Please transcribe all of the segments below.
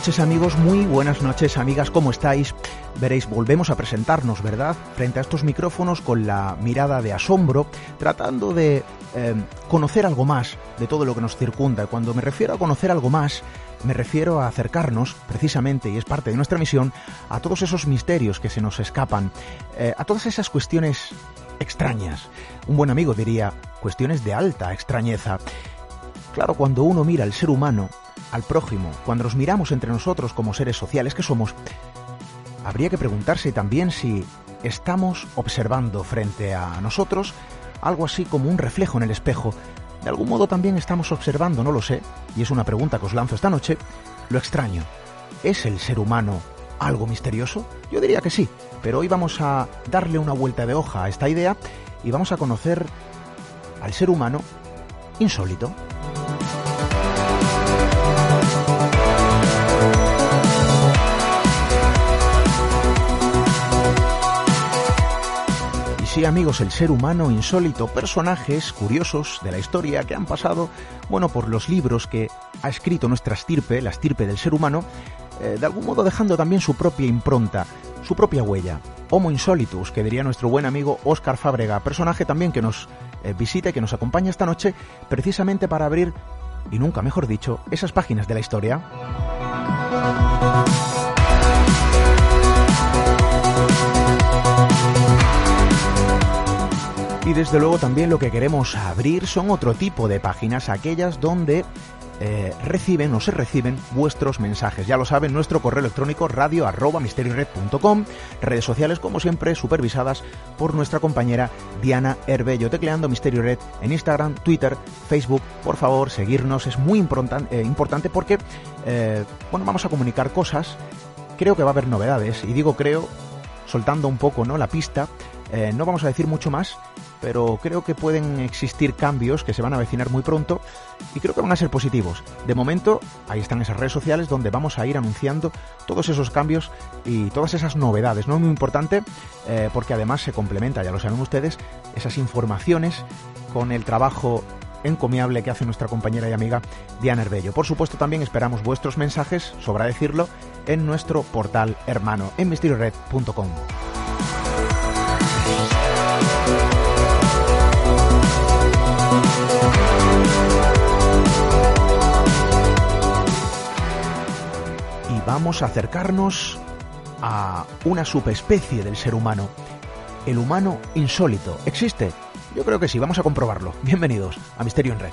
noches amigos, muy buenas noches amigas, ¿cómo estáis? Veréis, volvemos a presentarnos, ¿verdad? Frente a estos micrófonos con la mirada de asombro, tratando de eh, conocer algo más de todo lo que nos circunda. Cuando me refiero a conocer algo más, me refiero a acercarnos, precisamente, y es parte de nuestra misión, a todos esos misterios que se nos escapan, eh, a todas esas cuestiones extrañas. Un buen amigo diría, cuestiones de alta extrañeza. Claro, cuando uno mira al ser humano, al prójimo, cuando nos miramos entre nosotros como seres sociales que somos, habría que preguntarse también si estamos observando frente a nosotros algo así como un reflejo en el espejo. De algún modo también estamos observando, no lo sé, y es una pregunta que os lanzo esta noche, lo extraño. ¿Es el ser humano algo misterioso? Yo diría que sí, pero hoy vamos a darle una vuelta de hoja a esta idea y vamos a conocer al ser humano insólito. Sí amigos, el ser humano insólito, personajes curiosos de la historia que han pasado, bueno, por los libros que ha escrito nuestra estirpe, la estirpe del ser humano, eh, de algún modo dejando también su propia impronta, su propia huella. Homo insolitus, que diría nuestro buen amigo Óscar Fábrega, personaje también que nos eh, visita y que nos acompaña esta noche precisamente para abrir, y nunca mejor dicho, esas páginas de la historia. Y desde luego también lo que queremos abrir son otro tipo de páginas, aquellas donde eh, reciben o se reciben vuestros mensajes. Ya lo saben, nuestro correo electrónico radio arroba redes sociales como siempre supervisadas por nuestra compañera Diana Herbello, tecleando Misterio Red en Instagram, Twitter, Facebook. Por favor, seguirnos, es muy eh, importante porque eh, bueno, vamos a comunicar cosas. Creo que va a haber novedades, y digo creo, soltando un poco ¿no? la pista, no vamos a decir mucho más, pero creo que pueden existir cambios que se van a avecinar muy pronto y creo que van a ser positivos. De momento, ahí están esas redes sociales donde vamos a ir anunciando todos esos cambios y todas esas novedades. No es muy importante eh, porque además se complementa, ya lo saben ustedes, esas informaciones con el trabajo encomiable que hace nuestra compañera y amiga Diana Herbello. Por supuesto, también esperamos vuestros mensajes, sobra decirlo, en nuestro portal hermano en misteriored.com. a acercarnos a una subespecie del ser humano, el humano insólito. ¿Existe? Yo creo que sí, vamos a comprobarlo. Bienvenidos a Misterio en Red.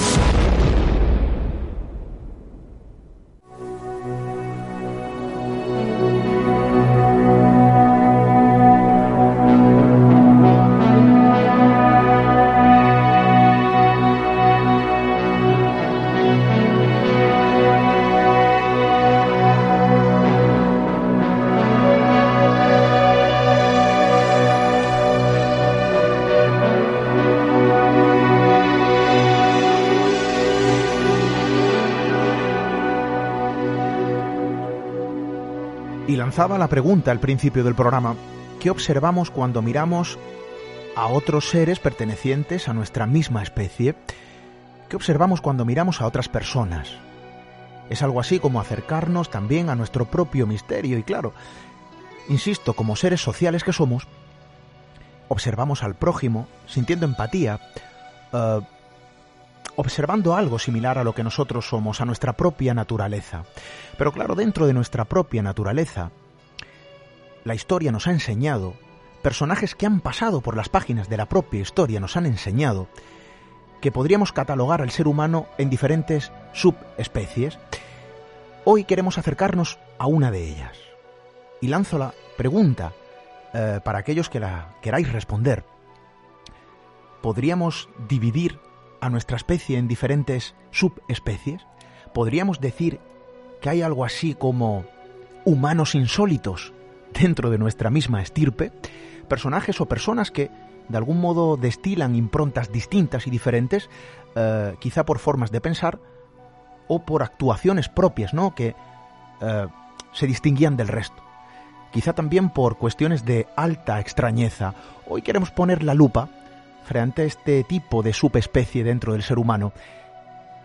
Lanzaba la pregunta al principio del programa, ¿qué observamos cuando miramos a otros seres pertenecientes a nuestra misma especie? ¿Qué observamos cuando miramos a otras personas? Es algo así como acercarnos también a nuestro propio misterio y claro, insisto, como seres sociales que somos, observamos al prójimo sintiendo empatía, eh, observando algo similar a lo que nosotros somos, a nuestra propia naturaleza. Pero claro, dentro de nuestra propia naturaleza la historia nos ha enseñado, personajes que han pasado por las páginas de la propia historia nos han enseñado, que podríamos catalogar al ser humano en diferentes subespecies. Hoy queremos acercarnos a una de ellas. Y lanzo la pregunta eh, para aquellos que la queráis responder. ¿Podríamos dividir a nuestra especie en diferentes subespecies? ¿Podríamos decir que hay algo así como humanos insólitos dentro de nuestra misma estirpe, personajes o personas que de algún modo destilan improntas distintas y diferentes, eh, quizá por formas de pensar o por actuaciones propias, ¿no? Que eh, se distinguían del resto. Quizá también por cuestiones de alta extrañeza. Hoy queremos poner la lupa frente este tipo de subespecie dentro del ser humano,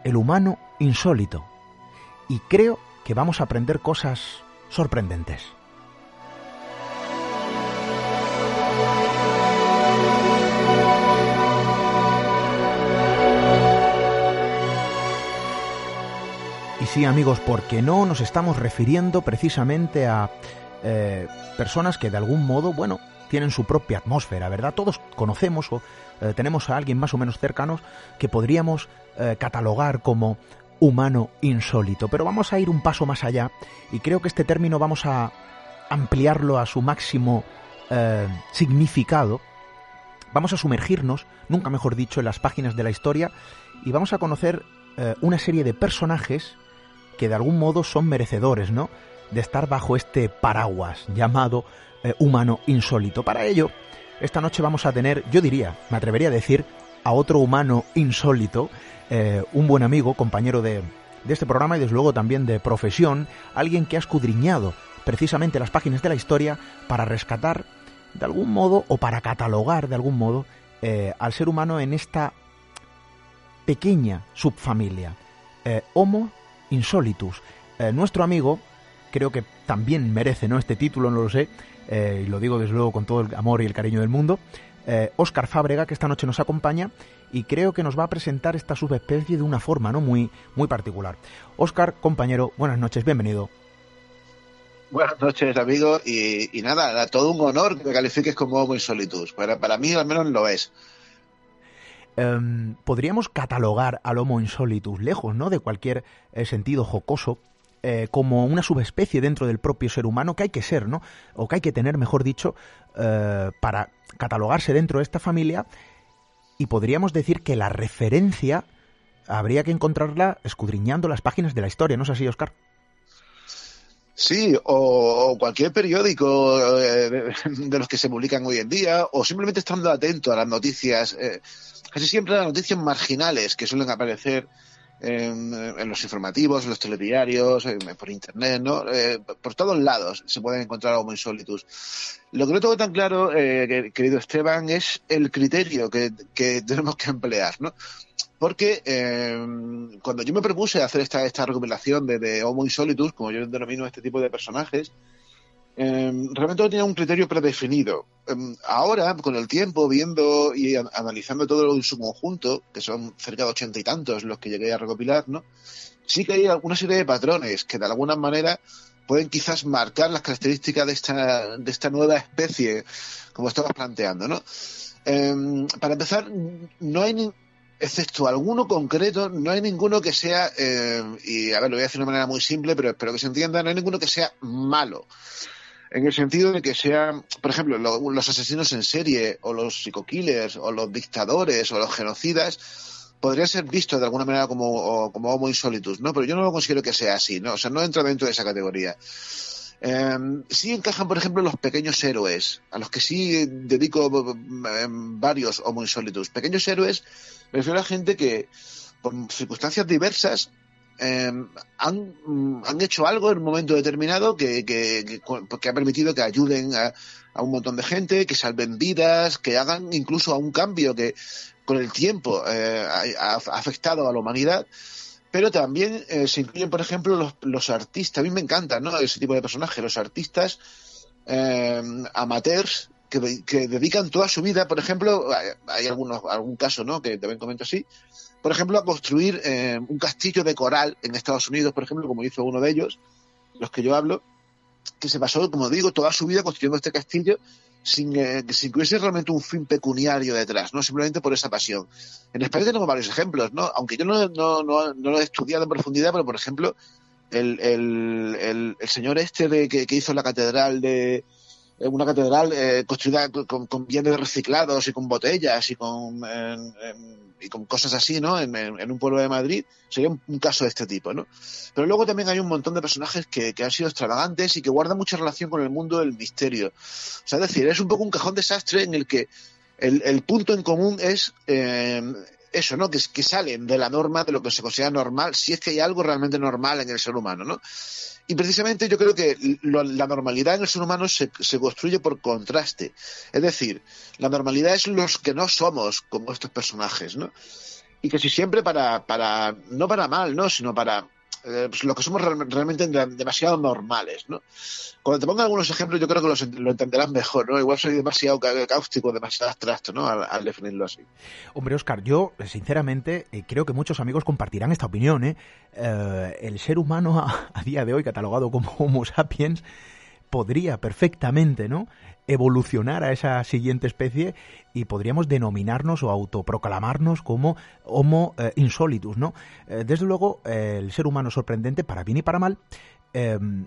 el humano insólito. Y creo que vamos a aprender cosas sorprendentes. sí, amigos, porque no nos estamos refiriendo precisamente a eh, personas que de algún modo, bueno, tienen su propia atmósfera, ¿verdad? Todos conocemos o eh, tenemos a alguien más o menos cercanos que podríamos eh, catalogar como humano insólito. Pero vamos a ir un paso más allá y creo que este término vamos a ampliarlo a su máximo significado. Vamos a sumergirnos, nunca mejor dicho, en las páginas de la historia y vamos a conocer una serie de personajes que de algún modo son merecedores, ¿no? De estar bajo este paraguas llamado eh, humano insólito. Para ello, esta noche vamos a tener, yo diría, me atrevería a decir, a otro humano insólito, eh, un buen amigo, compañero de, de este programa y desde luego también de profesión, alguien que ha escudriñado precisamente las páginas de la historia para rescatar de algún modo o para catalogar de algún modo eh, al ser humano en esta pequeña subfamilia. Homo Insolitus. Nuestro amigo, creo que también merece ¿no? este título, no lo sé, eh, y lo digo desde luego con todo el amor y el cariño del mundo, Oscar eh, Fábrega, que esta noche nos acompaña y creo que nos va a presentar esta subespecie de una forma ¿no? muy, muy particular. Oscar, compañero, buenas noches, bienvenido. Buenas noches, amigo, y, nada, todo un honor que me califiques como Homo Insolitus. Para, para mí al menos lo es. Em, podríamos catalogar al Homo insolitus, lejos ¿no? de cualquier eh, sentido jocoso, eh, como una subespecie dentro del propio ser humano que hay que ser, ¿no? O que hay que tener, mejor dicho, eh, para catalogarse dentro de esta familia. Y podríamos decir que la referencia habría que encontrarla escudriñando las páginas de la historia, ¿no es así, Oscar? Sí, o, cualquier periódico de, los que se publican hoy en día, o simplemente estando atento a las noticias casi siempre las noticias marginales que suelen aparecer en, los informativos, en los telediarios, por internet, ¿no? Eh, por todos lados se pueden encontrar algo muy insólitos. Lo que no tengo tan claro, eh, querido Esteban, es el criterio que, tenemos que emplear, ¿no? Porque eh, cuando yo me propuse hacer esta, esta recopilación de, Homo Insolitus, como yo denomino este tipo de personajes, em, realmente no tenía un criterio predefinido. Em, ahora, con el tiempo, viendo y analizando todo en su conjunto, que son cerca de ochenta y tantos los que llegué a recopilar, ¿no? sí que hay alguna serie de patrones que de alguna manera pueden quizás marcar las características de esta, de esta nueva especie, como estabas planteando, ¿no? Em, para empezar, no hay, excepto alguno concreto, no hay ninguno que sea, y a ver, lo voy a decir de una manera muy simple, pero espero que se entienda, no hay ninguno que sea malo. En el sentido de que sean, por ejemplo, los asesinos en serie, o los psico-killers, o los dictadores, o los genocidas, podrían ser vistos de alguna manera como, como homo insolitus, ¿no? Pero yo no lo considero que sea así, ¿no? O sea, no entra dentro de esa categoría. Eh, sí encajan, por ejemplo, los pequeños héroes, a los que sí dedico em, varios Homo Insolitus. Pequeños héroes, me refiero a gente que, por circunstancias diversas, em, han, han, hecho algo en un momento determinado que, que, que ha permitido que ayuden a, un montón de gente, que salven vidas, que hagan incluso a un cambio que con el tiempo eh, ha, afectado a la humanidad pero también eh, se incluyen, por ejemplo, los, los, artistas. A mí me encantan ¿no? ese tipo de personajes, los artistas eh, amateurs que, dedican toda su vida, por ejemplo, hay, algunos, algún caso ¿no? que también comento así, por ejemplo, a construir eh, un castillo de coral en Estados Unidos, por ejemplo, como hizo uno de ellos, los que yo hablo, que se pasó, como digo, toda su vida construyendo este castillo sin, eh, sin que hubiese realmente un fin pecuniario detrás, no simplemente por esa pasión. En España tenemos varios ejemplos, ¿no? Aunque yo no, no, no, no lo he estudiado en profundidad, pero por ejemplo, el, el, el, señor este de, que, hizo la catedral de, una catedral eh, construida con, con, bienes reciclados y con botellas y con, y con cosas así, ¿no? En, un pueblo de Madrid, sería un, caso de este tipo, ¿no? Pero luego también hay un montón de personajes que, que, han sido extravagantes y que guardan mucha relación con el mundo del misterio. O sea, es decir, es un poco un cajón desastre en el que el, el punto en común es eh, eso, ¿no? Que, que salen de la norma, de lo que se considera normal, si es que hay algo realmente normal en el ser humano, ¿no? Y precisamente yo creo que la normalidad en el ser humano se, se, construye por contraste. Es decir, la normalidad es los que no somos como estos personajes, ¿no? Y que si siempre para, para no para mal, ¿no? Sino para eh, pues lo que somos realmente demasiado normales, ¿no? Cuando te pongo algunos ejemplos, yo creo que lo entenderás mejor, ¿no? Igual soy demasiado cáustico, demasiado abstracto, ¿no? Al, definirlo así. Hombre, Oscar, yo, sinceramente, eh, creo que muchos amigos compartirán esta opinión, ¿eh? eh el ser humano a, día de hoy, catalogado como Homo sapiens, podría perfectamente, ¿no? evolucionar a esa siguiente especie y podríamos denominarnos o autoproclamarnos como Homo eh, insolitus, ¿no? Eh, desde luego, eh, el ser humano sorprendente, para bien y para mal, em,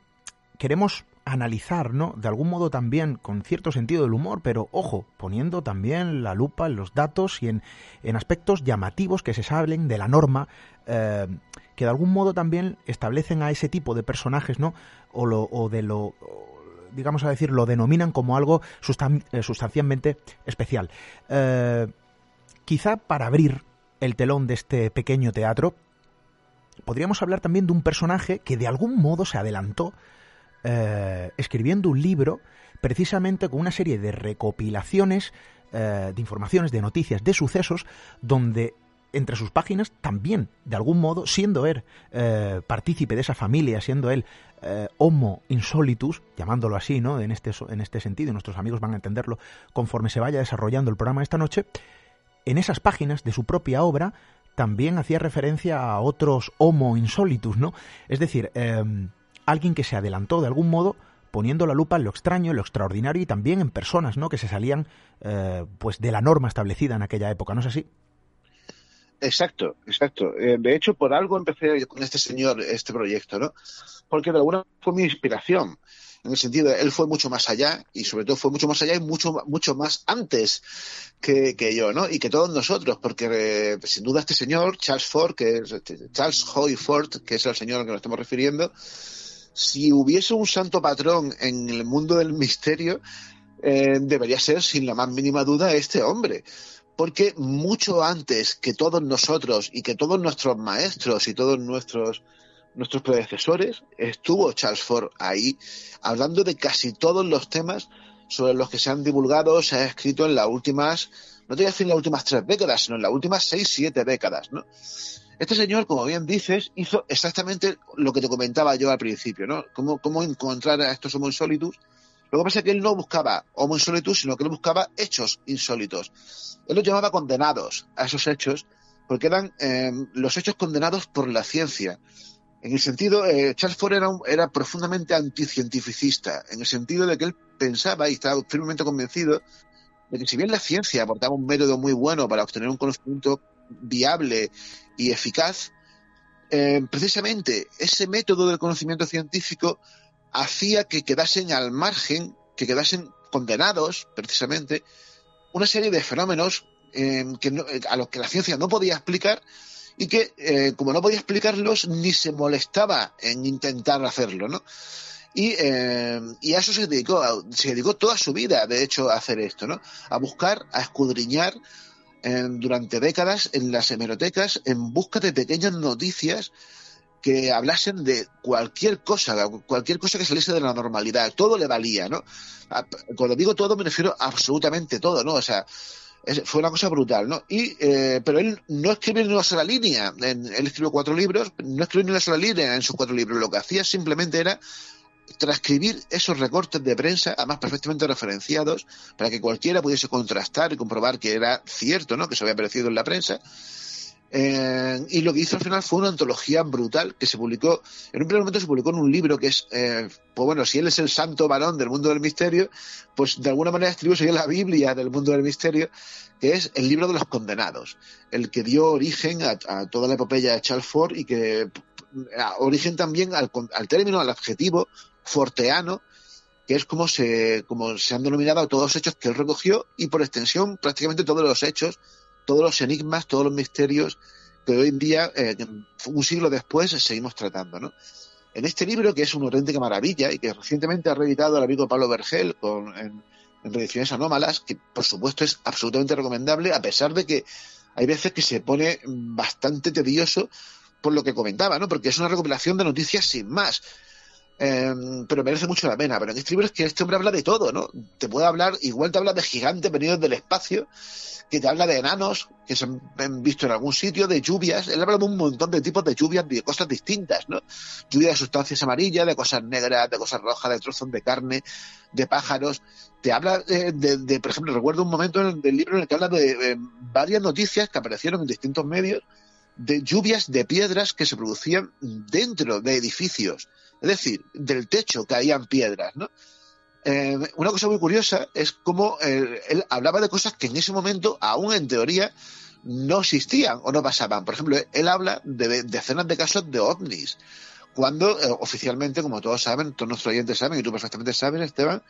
queremos analizar, ¿no? De algún modo también con cierto sentido del humor, pero ojo, poniendo también la lupa en los datos y en, en aspectos llamativos que se saben de la norma, que de algún modo también establecen a ese tipo de personajes, ¿no? O, lo, o de lo digamos a decir, lo denominan como algo eh, sustancialmente especial. Eh, quizá para abrir el telón de este pequeño teatro, podríamos hablar también de un personaje que de algún modo se adelantó eh, escribiendo un libro precisamente con una serie de recopilaciones de informaciones, de noticias, de sucesos, donde entre sus páginas también, de algún modo, siendo él partícipe de esa familia, siendo él eh, Homo insolitus, llamándolo así, ¿no? En este, en este sentido, nuestros amigos van a entenderlo conforme se vaya desarrollando el programa esta noche, en esas páginas de su propia obra también hacía referencia a otros Homo insolitus, ¿no? Es decir, em, alguien que se adelantó de algún modo poniendo la lupa en lo extraño, en lo extraordinario y también en personas, ¿no? Que se salían, eh, pues, de la norma establecida en aquella época, ¿no es así? Exacto, exacto. Eh, de hecho, por algo empecé con este señor este proyecto, ¿no? Porque de alguna fue mi inspiración. En el sentido, él fue mucho más allá y sobre todo fue mucho más allá y mucho, mucho más antes que, yo, ¿no? Y que todos nosotros, porque eh, sin duda este señor, Charles Ford, que es, este, Charles Hoy Ford, que es el señor al que nos estamos refiriendo, si hubiese un santo patrón en el mundo del misterio, eh, debería ser sin la más mínima duda este hombre porque mucho antes que todos nosotros y que todos nuestros maestros y todos nuestros nuestros predecesores estuvo Charles Ford ahí hablando de casi todos los temas sobre los que se han divulgado, se ha escrito en las últimas, no te voy a decir en las últimas tres décadas, sino en las últimas seis, siete décadas, ¿no? Este señor, como bien dices, hizo exactamente lo que te comentaba yo al principio, ¿no? Cómo, encontrar a estos Homo insólitos Lo que pasa es que él no buscaba homo insolitus, sino que él buscaba hechos insólitos. Él los llamaba condenados a esos hechos, porque eran eh, los hechos condenados por la ciencia. En el sentido, eh, Charles Ford era, era profundamente anticientificista, en el sentido de que él pensaba y estaba firmemente convencido de que si bien la ciencia aportaba un método muy bueno para obtener un conocimiento viable y eficaz, eh, precisamente ese método del conocimiento científico hacía que quedasen al margen, que quedasen condenados, precisamente, una serie de fenómenos que a los que la ciencia no podía explicar y que, eh, como no podía explicarlos, ni se molestaba en intentar hacerlo, ¿no? Y, eh, y, a eso se dedicó, se dedicó toda su vida, de hecho, a hacer esto, ¿no? A buscar, a escudriñar durante décadas en las hemerotecas en busca de pequeñas noticias que hablasen de cualquier cosa, cualquier cosa que saliese de la normalidad. Todo le valía, ¿no? Cuando digo todo me refiero a absolutamente todo, ¿no? O sea, fue una cosa brutal, ¿no? Y, eh, pero él no escribió ni una sola línea. él escribió cuatro libros, no escribió ni una sola línea en sus cuatro libros. Lo que hacía simplemente era transcribir esos recortes de prensa, además perfectamente referenciados, para que cualquiera pudiese contrastar y comprobar que era cierto, ¿no? Que se había aparecido en la prensa. Eh, y lo que hizo al final fue una antología brutal que se publicó, en un primer momento se publicó en un libro que es, eh, pues bueno, si él es el santo varón del mundo del misterio, pues de alguna manera escribió la Biblia del mundo del misterio, que es el libro de los condenados, el que dio origen a, toda la epopeya de Charles Ford y que origen también al, al término, al adjetivo forteano, que es como se, como se han denominado todos los hechos que él recogió y por extensión prácticamente todos los hechos todos los enigmas, todos los misterios que hoy en día, eh, un siglo después, seguimos tratando, ¿no? En este libro, que es una auténtica maravilla y que recientemente ha reeditado el amigo Pablo Vergel con, en, en anómalas, que por supuesto es absolutamente recomendable, a pesar de que hay veces que se pone bastante tedioso por lo que comentaba, ¿no? Porque es una recopilación de noticias sin más. Em, pero merece mucho la pena. Pero en este libro es que este hombre habla de todo, ¿no? Te puede hablar, igual te habla de gigantes venidos del espacio, que te habla de enanos que se han visto en algún sitio, de lluvias. Él habla de un montón de tipos de lluvias, de cosas distintas, ¿no? Lluvia de sustancias amarillas, de cosas negras, de cosas rojas, de trozos de carne, de pájaros. Te habla de, por ejemplo, recuerdo un momento en del libro en el que habla de varias noticias que aparecieron en distintos medios de lluvias de piedras que se producían dentro de edificios es decir, del techo caían piedras, ¿no? Eh, una cosa muy curiosa es cómo eh, él hablaba de cosas que en ese momento, aún en teoría, no existían o no pasaban. Por ejemplo, él habla de decenas de casos de ovnis, cuando eh, oficialmente, como todos saben, todos nuestros oyentes saben, y tú perfectamente sabes, Esteban,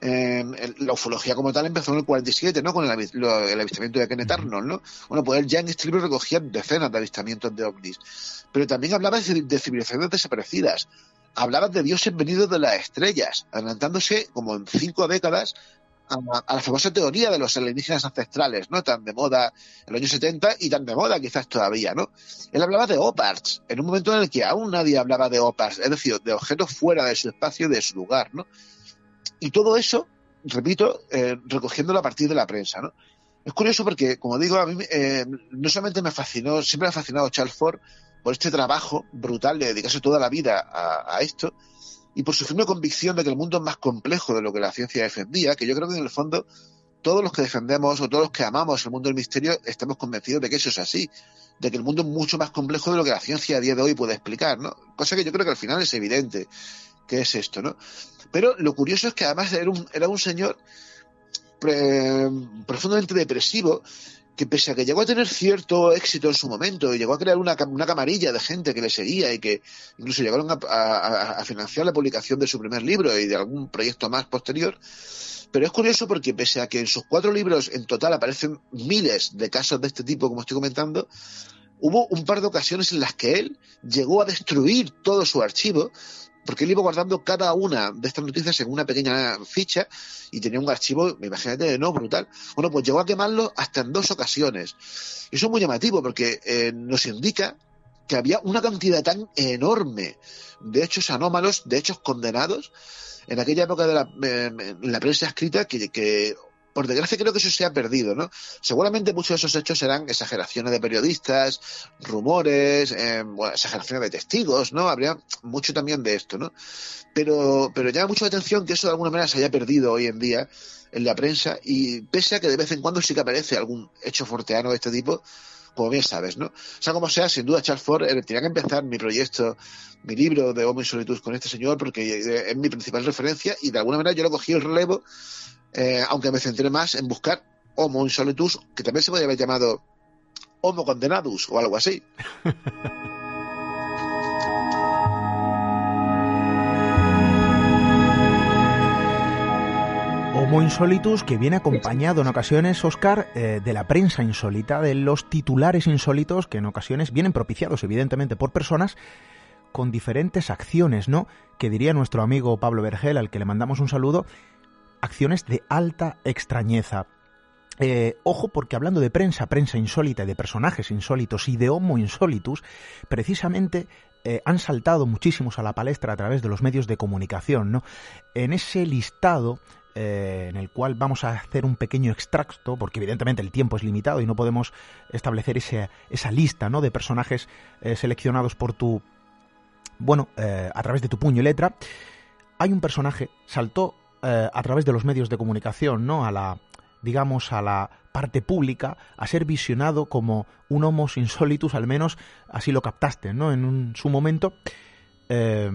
la ufología como tal empezó en el 47, ¿no? Con el, avistamiento de Kenneth Arnold, ¿no? Bueno, pues él ya en este libro recogía decenas de avistamientos de ovnis. Pero también hablaba de civilizaciones desaparecidas, hablaba de dioses venidos de las estrellas, adelantándose como en cinco décadas a, la famosa teoría de los alienígenas ancestrales, ¿no? Tan de moda en los años 70 y tan de moda quizás todavía, ¿no? Él hablaba de OPARTs, en un momento en el que aún nadie hablaba de OPARTs, es decir, de objetos fuera de su espacio, de su lugar, ¿no? Y todo eso, repito, eh, recogiéndolo a partir de la prensa, ¿no? Es curioso porque, como digo, a mí eh, no solamente me fascinó, siempre me ha fascinado Charles Ford, por este trabajo brutal de dedicarse toda la vida a, esto y por su firme convicción de que el mundo es más complejo de lo que la ciencia defendía, que yo creo que en el fondo todos los que defendemos o todos los que amamos el mundo del misterio estamos convencidos de que eso es así, de que el mundo es mucho más complejo de lo que la ciencia a día de hoy puede explicar, ¿no? Cosa que yo creo que al final es evidente que es esto, ¿no? Pero lo curioso es que además era un, era un señor profundamente depresivo que pese a que llegó a tener cierto éxito en su momento y llegó a crear una, una camarilla de gente que le seguía y que incluso llegaron a, financiar la publicación de su primer libro y de algún proyecto más posterior, pero es curioso porque pese a que en sus cuatro libros en total aparecen miles de casos de este tipo, como estoy comentando, hubo un par de ocasiones en las que él llegó a destruir todo su archivo porque él iba guardando cada una de estas noticias en una pequeña ficha y tenía un archivo, imagínate, no, brutal. Bueno, pues llegó a quemarlo hasta en dos ocasiones. Y eso es muy llamativo porque eh, nos indica que había una cantidad tan enorme de hechos anómalos, de hechos condenados, en aquella época de la, eh, la prensa escrita que, por desgracia creo que eso se ha perdido, ¿no? Seguramente muchos de esos hechos serán exageraciones de periodistas, rumores, eh, exageraciones de testigos, ¿no? Habría mucho también de esto, ¿no? Pero, pero llama mucho la atención que eso de alguna manera se haya perdido hoy en día en la prensa y pese a que de vez en cuando sí que aparece algún hecho forteano de este tipo, como bien sabes, ¿no? O sea, como sea, sin duda Charles Ford eh, tenía que empezar mi proyecto, mi libro de Homo Insolitus con este señor porque eh, es mi principal referencia y de alguna manera yo lo cogí el relevo eh, aunque me centré más en buscar Homo insolitus, que también se podría haber llamado Homo condenadus o algo así. Homo insolitus que viene acompañado en ocasiones, Oscar, eh, de la prensa insólita, de los titulares insólitos que en ocasiones vienen propiciados evidentemente por personas con diferentes acciones, ¿no? Que diría nuestro amigo Pablo Vergel, al que le mandamos un saludo, acciones de alta extrañeza. Eh, ojo porque hablando de prensa, prensa insólita y de personajes insólitos y de Homo insolitus, precisamente eh, han saltado muchísimos a la palestra a través de los medios de comunicación. ¿no? En ese listado eh, en el cual vamos a hacer un pequeño extracto, porque evidentemente el tiempo es limitado y no podemos establecer esa lista ¿no? de personajes seleccionados por tu, bueno, a través de tu puño y letra. Hay un personaje, saltó eh, a través de los medios de comunicación, ¿no? A la, digamos, a la parte pública, a ser visionado como un homo insolitus, al menos así lo captaste, ¿no? En su momento. Eh,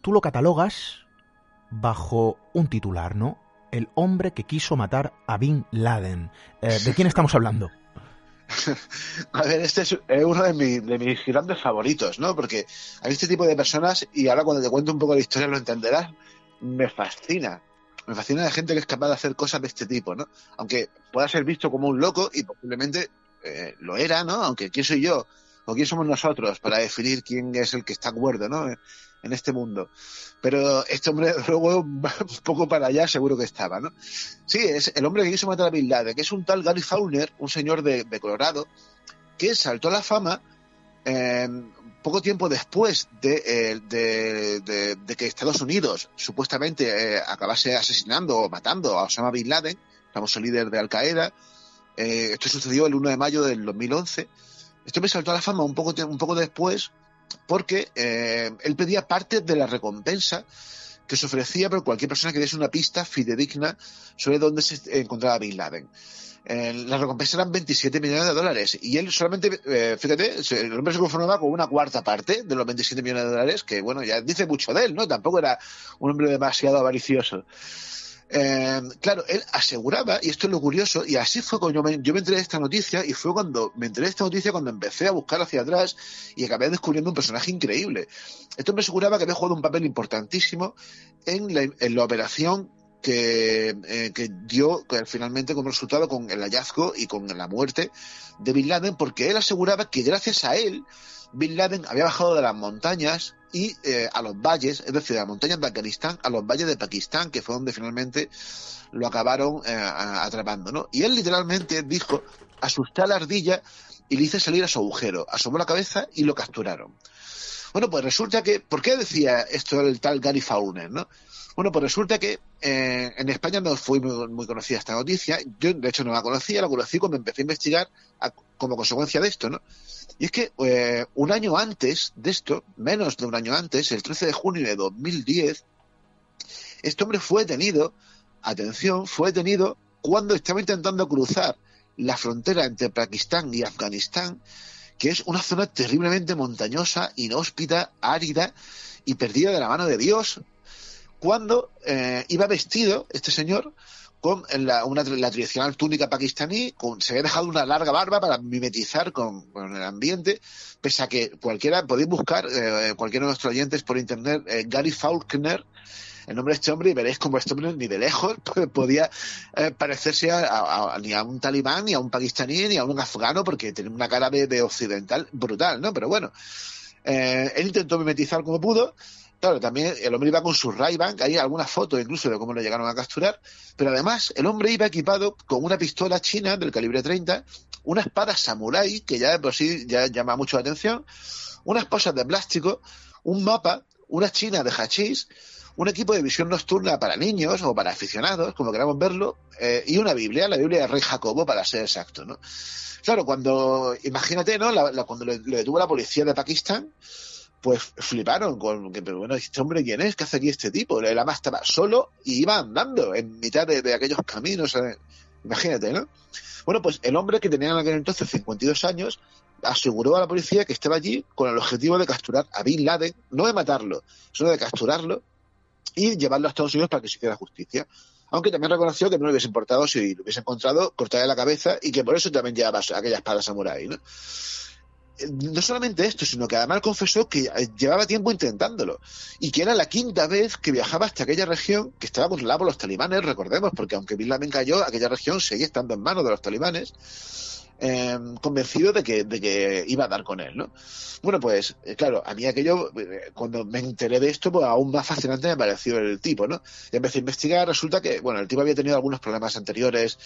tú lo catalogas bajo un titular, ¿no? El hombre que quiso matar a Bin Laden. Eh, ¿De quién estamos hablando? A ver, este es uno de, mis grandes favoritos, ¿no? Porque hay este tipo de personas, y ahora cuando te cuento un poco la historia lo entenderás, me fascina me fascina la gente que es capaz de hacer cosas de este tipo, ¿no? Aunque pueda ser visto como un loco y posiblemente eh, lo era, ¿no? Aunque quién soy yo o quién somos nosotros para definir quién es el que está acuerdo, ¿no? En este mundo. Pero este hombre luego un poco para allá seguro que estaba, ¿no? Sí, es el hombre que quiso matar a Bin Laden, que es un tal Gary Fauner, un señor de, Colorado, que saltó a la fama eh, poco tiempo después eh, de, que Estados Unidos supuestamente eh, acabase asesinando o matando a Osama Bin Laden, famoso líder de Al Qaeda, eh, esto sucedió el 1 de mayo del 2011. Esto me saltó a la fama un poco, un poco después porque él pedía parte de la recompensa que se ofrecía por cualquier persona que diese una pista fidedigna sobre dónde se encontraba Bin Laden la recompensa eran 27 millones de dólares y él solamente, eh, fíjate, el hombre se conformaba con una cuarta parte de los 27 millones de dólares, que bueno, ya dice mucho de él, ¿no? Tampoco era un hombre demasiado avaricioso. Eh, claro, él aseguraba, y esto es lo curioso, y así fue cuando yo me, yo me enteré de esta noticia, y fue cuando me enteré de esta noticia cuando empecé a buscar hacia atrás y acabé descubriendo un personaje increíble. Esto me aseguraba que había jugado un papel importantísimo en la, en la operación que, eh, que dio finalmente como resultado con el hallazgo y con la muerte de Bin Laden, porque él aseguraba que gracias a él Bin Laden había bajado de las montañas y eh, a los valles, es decir, de las montañas de Afganistán a los valles de Pakistán, que fue donde finalmente lo acabaron eh, atrapando, ¿no? Y él literalmente dijo, asusté a la ardilla y le hice salir a su agujero, asomó la cabeza y lo capturaron. Bueno, pues resulta que, ¿por qué decía esto el tal Gary Fauner, no? Bueno, pues resulta que eh, en España no fue muy, conocida esta noticia. Yo, de hecho, no la conocía, la conocí cuando empecé a investigar como consecuencia de esto, ¿no? Y es que eh, un año antes de esto, menos de un año antes, el 13 de junio de 2010, este hombre fue detenido, atención, fue detenido cuando estaba intentando cruzar la frontera entre Pakistán y Afganistán, que es una zona terriblemente montañosa, inhóspita, árida y perdida de la mano de Dios, cuando eh, iba vestido este señor con la, tradicional túnica pakistaní, con, se había dejado una larga barba para mimetizar con, el ambiente, pese a que cualquiera, podéis buscar, eh, cualquiera de nuestros oyentes por internet, eh, Gary Faulkner, el nombre de este hombre, y veréis como este hombre ni de lejos podía parecerse ni a un talibán, ni a un pakistaní, ni a un afgano, porque tiene una cara de, de occidental brutal, ¿no? Pero bueno, él intentó mimetizar como pudo, Claro, también el hombre iba con su ray hay algunas fotos incluso de cómo lo llegaron a capturar, pero además el hombre iba equipado con una pistola china del calibre 30, una espada samurai, que ya de por sí ya llama mucho la atención, unas esposas de plástico, un mapa, una china de hachís, un equipo de visión nocturna para niños o para aficionados, como queramos verlo, eh, y una Biblia, la Biblia de Rey Jacobo, para ser exacto, ¿no? Claro, cuando, imagínate, ¿no? cuando le, detuvo la policía de Pakistán, pues fliparon con que, pero bueno, este hombre quién es, qué hace aquí este tipo. El ama estaba solo y iba andando en mitad de, aquellos caminos. Eh, imagínate, ¿no? Bueno, pues el hombre que tenía en aquel entonces 52 años aseguró a la policía que estaba allí con el objetivo de capturar a Bin Laden, no de matarlo, sino de capturarlo y llevarlo a Estados Unidos para que se hiciera justicia. Aunque también reconoció que no le hubiese importado si lo hubiese encontrado, cortarle la cabeza y que por eso también llevaba aquella espada samurai, ¿no? no solamente esto, sino que además confesó que llevaba tiempo intentándolo y que era la quinta vez que viajaba hasta aquella región que estaba controlada por los talibanes, recordemos, porque aunque Bin Laden cayó, aquella región seguía estando en manos de los talibanes Em, convencido de que, de que iba a dar con él, ¿no? Bueno, pues, eh, claro, a mí aquello, eh, cuando me enteré de esto, pues aún más fascinante me pareció el tipo, ¿no? Y empecé a investigar, resulta que, bueno, el tipo había tenido algunos problemas anteriores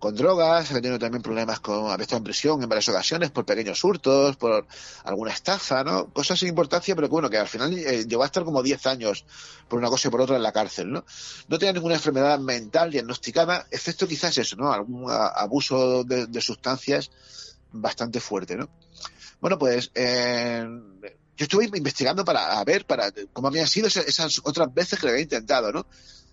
con drogas, había tenido también problemas con, había estado en prisión en varias ocasiones por pequeños hurtos, por alguna estafa, ¿no? Cosas sin importancia, pero que, bueno, que al final eh, llegó a estar como 10 años por una cosa y por otra en la cárcel, ¿no? No tenía ninguna enfermedad mental diagnosticada, excepto quizás eso, ¿no? Algún abuso de sustancias bastante fuerte, ¿no? Bueno, pues eh, yo estuve investigando para ver para cómo habían sido esas, otras veces que lo había intentado, ¿no?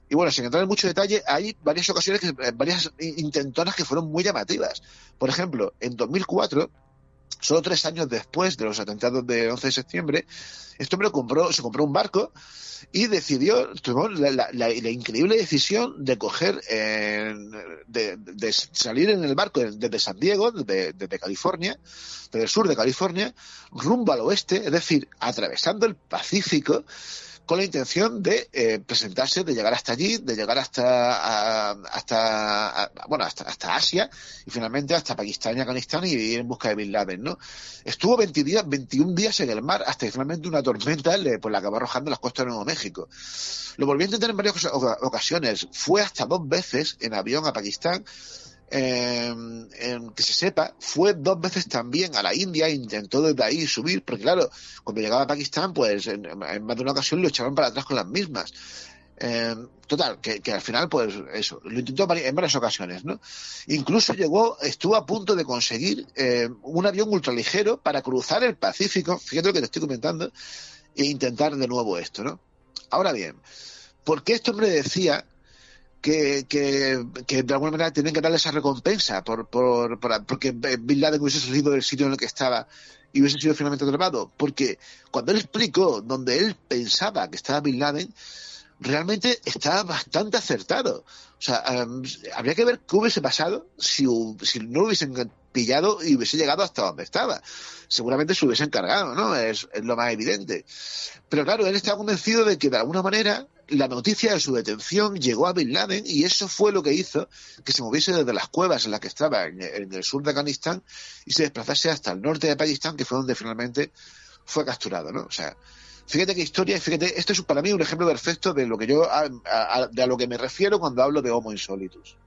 Y bueno, sin entrar en mucho detalle, hay varias ocasiones, que, eh, varias intentonas que fueron muy llamativas. Por ejemplo, en 2004, solo tres años después de los atentados del 11 de septiembre, este hombre compró, se compró un barco y decidió, tomó la, increíble decisión de coger, de, salir en el barco desde San Diego, desde, California, desde el sur de California, rumbo al oeste, es decir, atravesando el Pacífico, con la intención de eh, presentarse, de llegar hasta allí, de llegar hasta hasta bueno hasta, hasta Asia y finalmente hasta Pakistán y Afganistán y ir en busca de Bin Laden, ¿no? Estuvo 20 días, 21 días en el mar hasta que finalmente una tormenta le, pues, la acabó arrojando las costas de Nuevo México. Lo volvió a intentar en varias ocasiones. Fue hasta dos veces en avión a Pakistán que se sepa, fue dos veces también a la India, intentó desde ahí subir, porque claro, cuando llegaba a Pakistán, pues en, más de una ocasión lo echaban para atrás con las mismas. Em, total, que, al final, pues eso, lo intentó en varias ocasiones, ¿no? Incluso llegó, estuvo a punto de conseguir em, un avión ultraligero para cruzar el Pacífico, fíjate lo que te estoy comentando, e intentar de nuevo esto, ¿no? Ahora bien, ¿por qué este hombre decía que, que, de alguna manera tienen que darle esa recompensa por, por, porque Bin Laden hubiese salido del sitio en el que estaba y hubiese sido finalmente atrapado. Porque cuando él explicó donde él pensaba que estaba Bin Laden, realmente estaba bastante acertado. O sea, habría que ver qué hubiese pasado si, si no lo hubiesen pillado y hubiese llegado hasta donde estaba. Seguramente se hubiese encargado, ¿no? Es, lo más evidente. Pero claro, él estaba convencido de que de alguna manera la noticia de su detención llegó a Bin Laden y eso fue lo que hizo que se moviese desde las cuevas en las que estaba en, el sur de Afganistán y se desplazase hasta el norte de Pakistán, que fue donde finalmente fue capturado, ¿no? O sea, fíjate qué historia, fíjate, esto es para mí un ejemplo perfecto de lo que yo, a, de a lo que me refiero cuando hablo de Homo insolitus.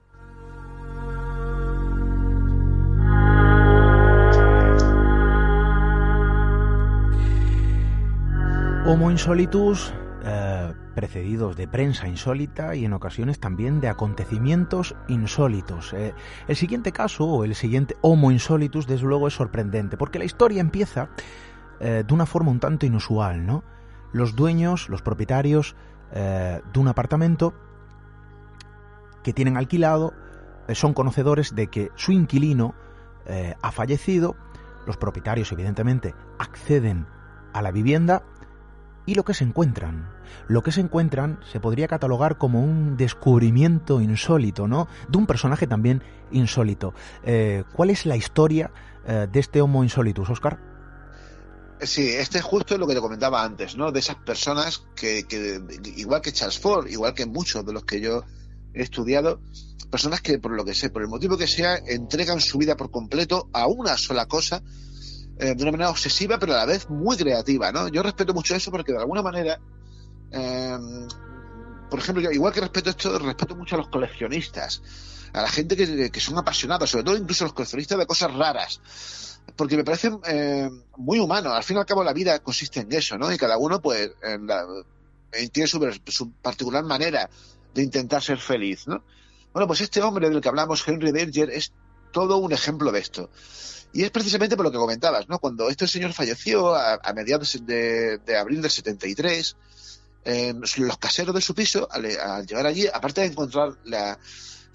Homo insolitus eh, precedidos de prensa insólita y en ocasiones también de acontecimientos insólitos. Eh, el siguiente caso, o el siguiente Homo insolitus, desde luego es sorprendente, porque la historia empieza eh, de una forma un tanto inusual, ¿no? Los dueños, los propietarios de un apartamento que tienen alquilado son conocedores de que su inquilino ha fallecido, los propietarios evidentemente acceden a la vivienda y lo que se encuentran. Lo que se encuentran se podría catalogar como un descubrimiento insólito, ¿no? De un personaje también insólito. Eh, ¿Cuál es la historia eh, de este Homo insolitus, Oscar? Sí, este es justo lo que te comentaba antes, ¿no? De esas personas que, que, igual que Charles Ford, igual que muchos de los que yo he estudiado, personas que por lo que sé, por el motivo que sea, entregan su vida por completo a una sola cosa eh, de una manera obsesiva, pero a la vez muy creativa, ¿no? Yo respeto mucho eso porque de alguna manera, eh, por ejemplo, yo, igual que respeto esto, respeto mucho a los coleccionistas, a la gente que, son apasionados, sobre todo incluso los coleccionistas de cosas raras, porque me parecen eh, muy humanos. Al fin y al cabo la vida consiste en eso, ¿no? Y cada uno, pues, en, tiene su, particular manera de intentar ser feliz, ¿no? Bueno, pues este hombre del que hablamos, Henry Berger, es todo un ejemplo de esto. Y es precisamente por lo que comentabas, ¿no? Cuando este señor falleció a, mediados de, abril del 73, eh, los caseros de su piso, al, llegar allí, aparte de encontrar la,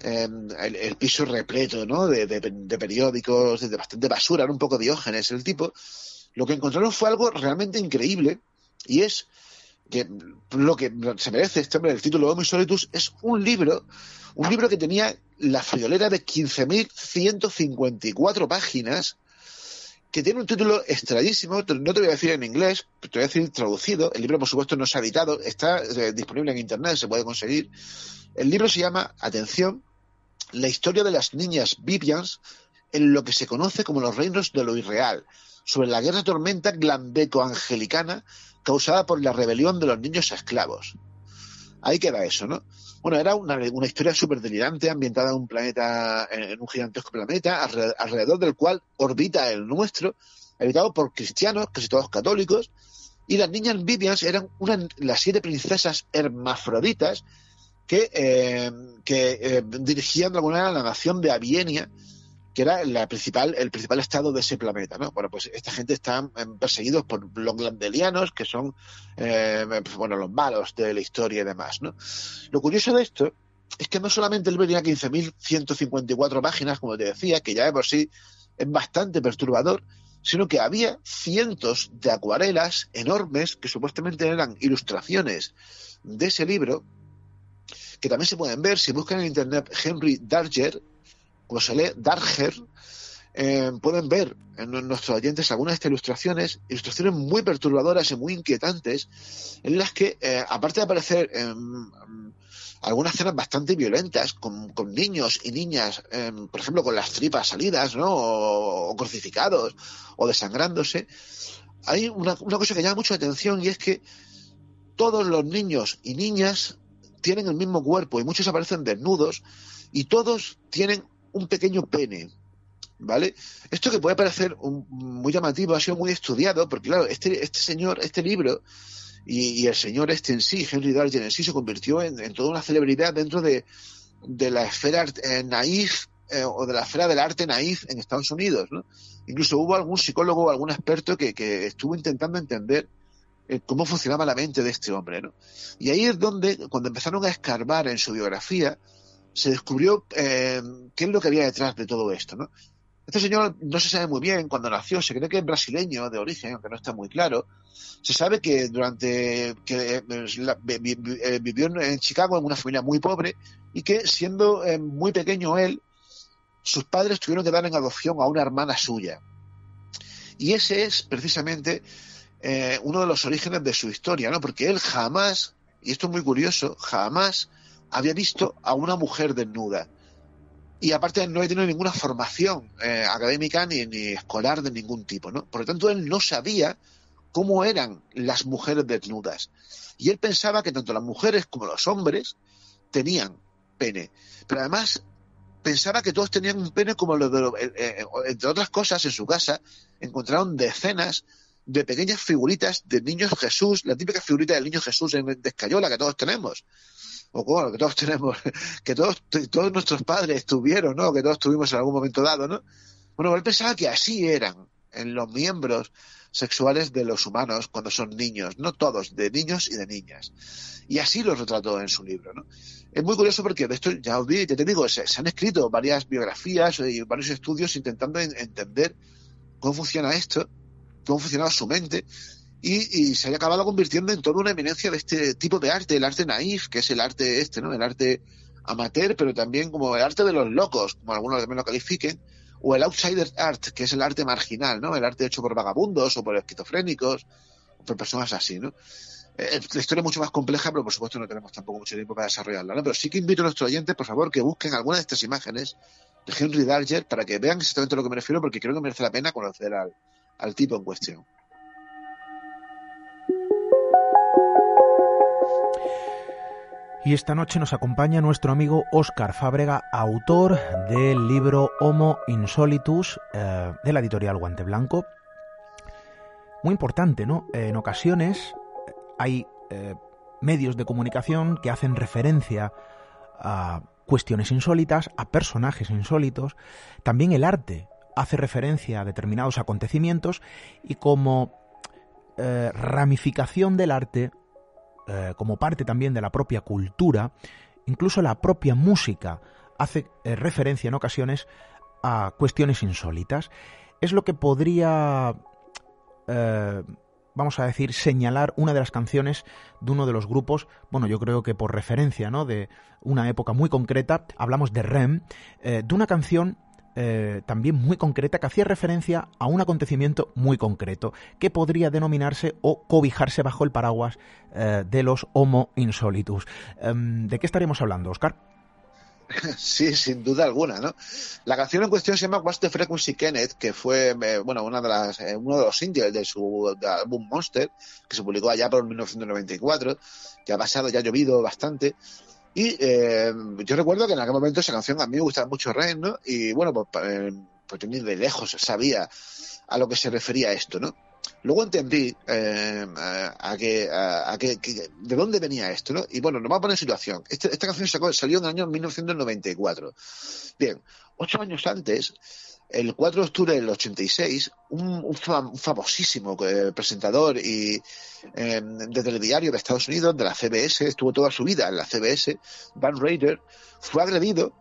em, el, piso repleto, ¿no? De, periódicos, de, bastante basura, era un poco diógenes el tipo, lo que encontraron fue algo realmente increíble y es que lo que se merece este hombre, el título Homo Solitus, es un libro, un libro que tenía la friolera de 15.154 páginas, que tiene un título extrañísimo, no te voy a decir en inglés, te voy a decir traducido, el libro por supuesto no se ha editado, está eh, disponible en internet, se puede conseguir. El libro se llama, atención, La historia de las niñas Vivians en lo que se conoce como los reinos de lo irreal, sobre la guerra tormenta glambeco-angelicana causada por la rebelión de los niños esclavos. Ahí queda eso, ¿no? Bueno, era una, historia súper delirante, ambientada en un planeta, en un gigantesco planeta, alrededor del cual orbita el nuestro, habitado por cristianos, casi todos católicos, y las niñas Vivians eran una, las siete princesas hermafroditas que, eh, eh, dirigían de alguna manera la nación de Avienia, que era la principal, el principal estado de ese planeta, ¿no? Bueno, pues esta gente está em, perseguidos por los glandelianos, que son, eh, bueno, los malos de la historia y demás, ¿no? Lo curioso de esto es que no solamente el libro tenía 15.154 páginas, como te decía, que ya de por sí es bastante perturbador, sino que había cientos de acuarelas enormes que supuestamente eran ilustraciones de ese libro, que también se pueden ver si buscan en internet Henry Darger, lee Darger, eh, pueden ver en nuestros oyentes algunas de estas ilustraciones, ilustraciones muy perturbadoras y muy inquietantes, en las que, eh, aparte de aparecer algunas escenas bastante violentas, con, niños y niñas, em, por ejemplo, con las tripas salidas, ¿no? O, crucificados, o desangrándose, hay una, una cosa que llama mucho la atención y es que todos los niños y niñas tienen el mismo cuerpo y muchos aparecen desnudos y todos tienen un pequeño pene. ¿Vale? Esto que puede parecer muy llamativo ha sido muy estudiado, porque claro, este, este señor, este libro, y, el señor este en sí, Henry Dargen en sí, se convirtió en, toda una celebridad dentro de, la esfera eh, naif eh, o de la esfera del arte naif en Estados Unidos. Incluso hubo algún psicólogo o algún experto que, estuvo intentando entender eh, cómo funcionaba la mente de este hombre, ¿no? Y ahí es donde, cuando empezaron a escarbar en su biografía, se descubrió eh, qué es lo que había detrás de todo esto, ¿no? Este señor no se sabe muy bien cuando nació, se cree que es brasileño de origen, aunque no está muy claro. Se sabe que durante que eh, eh, vivió en Chicago en una familia muy pobre y que siendo muy pequeño él, sus padres tuvieron que dar en adopción a una hermana suya. Y ese es precisamente uno de los orígenes de su historia, ¿no? Porque él jamás, y esto es muy curioso, jamás había visto a una mujer desnuda. Y aparte no había tenido ninguna formación eh, académica ni, escolar de ningún tipo, ¿no? Por lo tanto, él no sabía cómo eran las mujeres desnudas. Y él pensaba que tanto las mujeres como los hombres tenían pene. Pero además pensaba que todos tenían un pene como los de... Eh, eh, entre otras cosas, en su casa encontraron decenas de pequeñas figuritas de niños Jesús, la típica figurita del niño Jesús en escayola que todos tenemos o bueno, que todos tenemos, que todos, todos nuestros padres tuvieron, ¿no? Que todos tuvimos en algún momento dado, ¿no? Bueno, él pensaba que así eran en los miembros sexuales de los humanos cuando son niños, no todos, de niños y de niñas. Y así lo retrató en su libro, ¿no? Es muy curioso porque de esto, ya os ya te digo, se, han escrito varias biografías y varios estudios intentando entender cómo funciona esto, cómo funcionaba su mente y, se haya acabado convirtiendo en toda una eminencia de este tipo de arte, el arte naif, que es el arte este, ¿no? El arte amateur, pero también como el arte de los locos, como algunos también lo califiquen, o el outsider art, que es el arte marginal, ¿no? El arte hecho por vagabundos o por esquizofrénicos, o por personas así, ¿no? Eh, la historia es mucho más compleja, pero por supuesto no tenemos tampoco mucho tiempo para desarrollarla, ¿no? Pero sí que invito a nuestros oyentes, por favor, que busquen alguna de estas imágenes de Henry Darger para que vean exactamente a lo que me refiero, porque creo que merece la pena conocer al tipo en cuestión. Y esta noche nos acompaña nuestro amigo Óscar Fábrega, autor del libro Homo Insolitus eh, de la editorial Guante Blanco. Muy importante, ¿no? En ocasiones hay eh, medios de comunicación que hacen referencia a cuestiones insólitas, a personajes insólitos. También el arte hace referencia a determinados acontecimientos y como eh, ramificación del arte, eh, como parte también de la propia cultura, incluso la propia música hace eh, referencia en ocasiones a cuestiones insólitas. Es lo que podría vamos a decir, señalar una de las canciones de uno de los grupos, bueno, yo creo que por referencia, ¿no? De una época muy concreta, hablamos de Rem, eh, de una canción eh, también muy concreta que hacía referencia a un acontecimiento muy concreto que podría denominarse o cobijarse bajo el paraguas eh, de los Homo Insolitus. Em, ¿De qué estaremos hablando, Oscar? Sí, sin duda alguna, ¿no? La canción en cuestión se llama What's the Frequency Kenneth, que fue, eh, bueno, una de las, uno de los singles de su álbum Monster, que se publicó allá por 1994, que ha pasado, ya ha llovido bastante. Y eh, yo recuerdo que en aquel momento esa canción a mí me gustaba mucho Ren, ¿no? Y bueno, pues, pues de lejos sabía a lo que se refería esto, ¿no? Luego entendí eh, a, que, a, que, de dónde venía esto, ¿no? Y bueno, nos vamos a poner en situación. Este, esta canción salió en el año 1994. Bien, ocho años antes, el 4 de octubre del 86, un, un, famosísimo eh, presentador y eh, de telediario de Estados Unidos, de la CBS, estuvo toda su vida en la CBS, Van Raider, fue agredido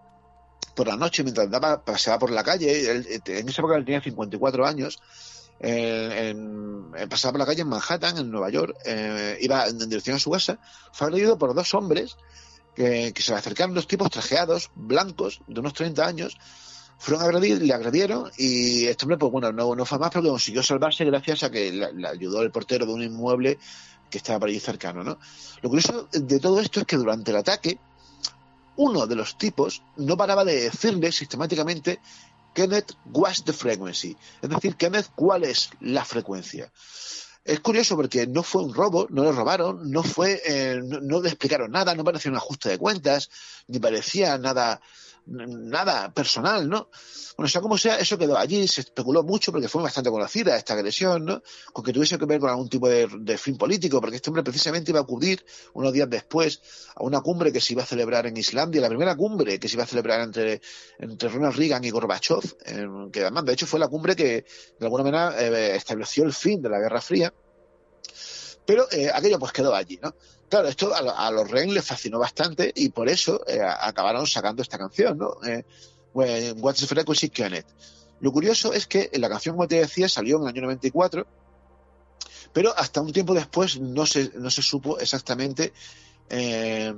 por la noche mientras andaba, paseaba por la calle. en esa época él tenía 54 años en, pasaba por la calle en Manhattan, en Nueva York, eh, iba en dirección a su casa, fue agredido por dos hombres que, se le acercaron, dos tipos trajeados, blancos, de unos 30 años, fueron a le agredieron y este hombre, pues bueno, no, fue más, pero consiguió salvarse gracias a que le, ayudó el portero de un inmueble que estaba por allí cercano, ¿no? Lo curioso de todo esto es que durante el ataque, uno de los tipos no paraba de decirle sistemáticamente Kenneth, what's the frequency? Es decir, Kenneth, ¿cuál es la frecuencia? Es curioso porque no fue un robo, no lo robaron, no fue, eh, no, le explicaron nada, no parecía un ajuste de cuentas, ni parecía nada, nada personal, ¿no? Bueno, sea como sea, eso quedó allí, se especuló mucho porque fue bastante conocida esta agresión, ¿no? Con que tuviese que ver con algún tipo de, fin político, porque este hombre precisamente iba a acudir unos días después a una cumbre que se iba a celebrar en Islandia, la primera cumbre que se iba a celebrar entre, Ronald Reagan y Gorbachev, que además, de hecho, fue la cumbre que de alguna manera eh, estableció el fin de la Guerra Fría. Pero eh, aquello pues quedó allí, ¿no? Claro, esto a, los Ren les fascinó bastante y por eso eh, acabaron sacando esta canción, ¿no? What's the Frequency Kenneth. Lo curioso es que la canción, como te decía, salió en el año 94, pero hasta un tiempo después no se, no se supo exactamente eh,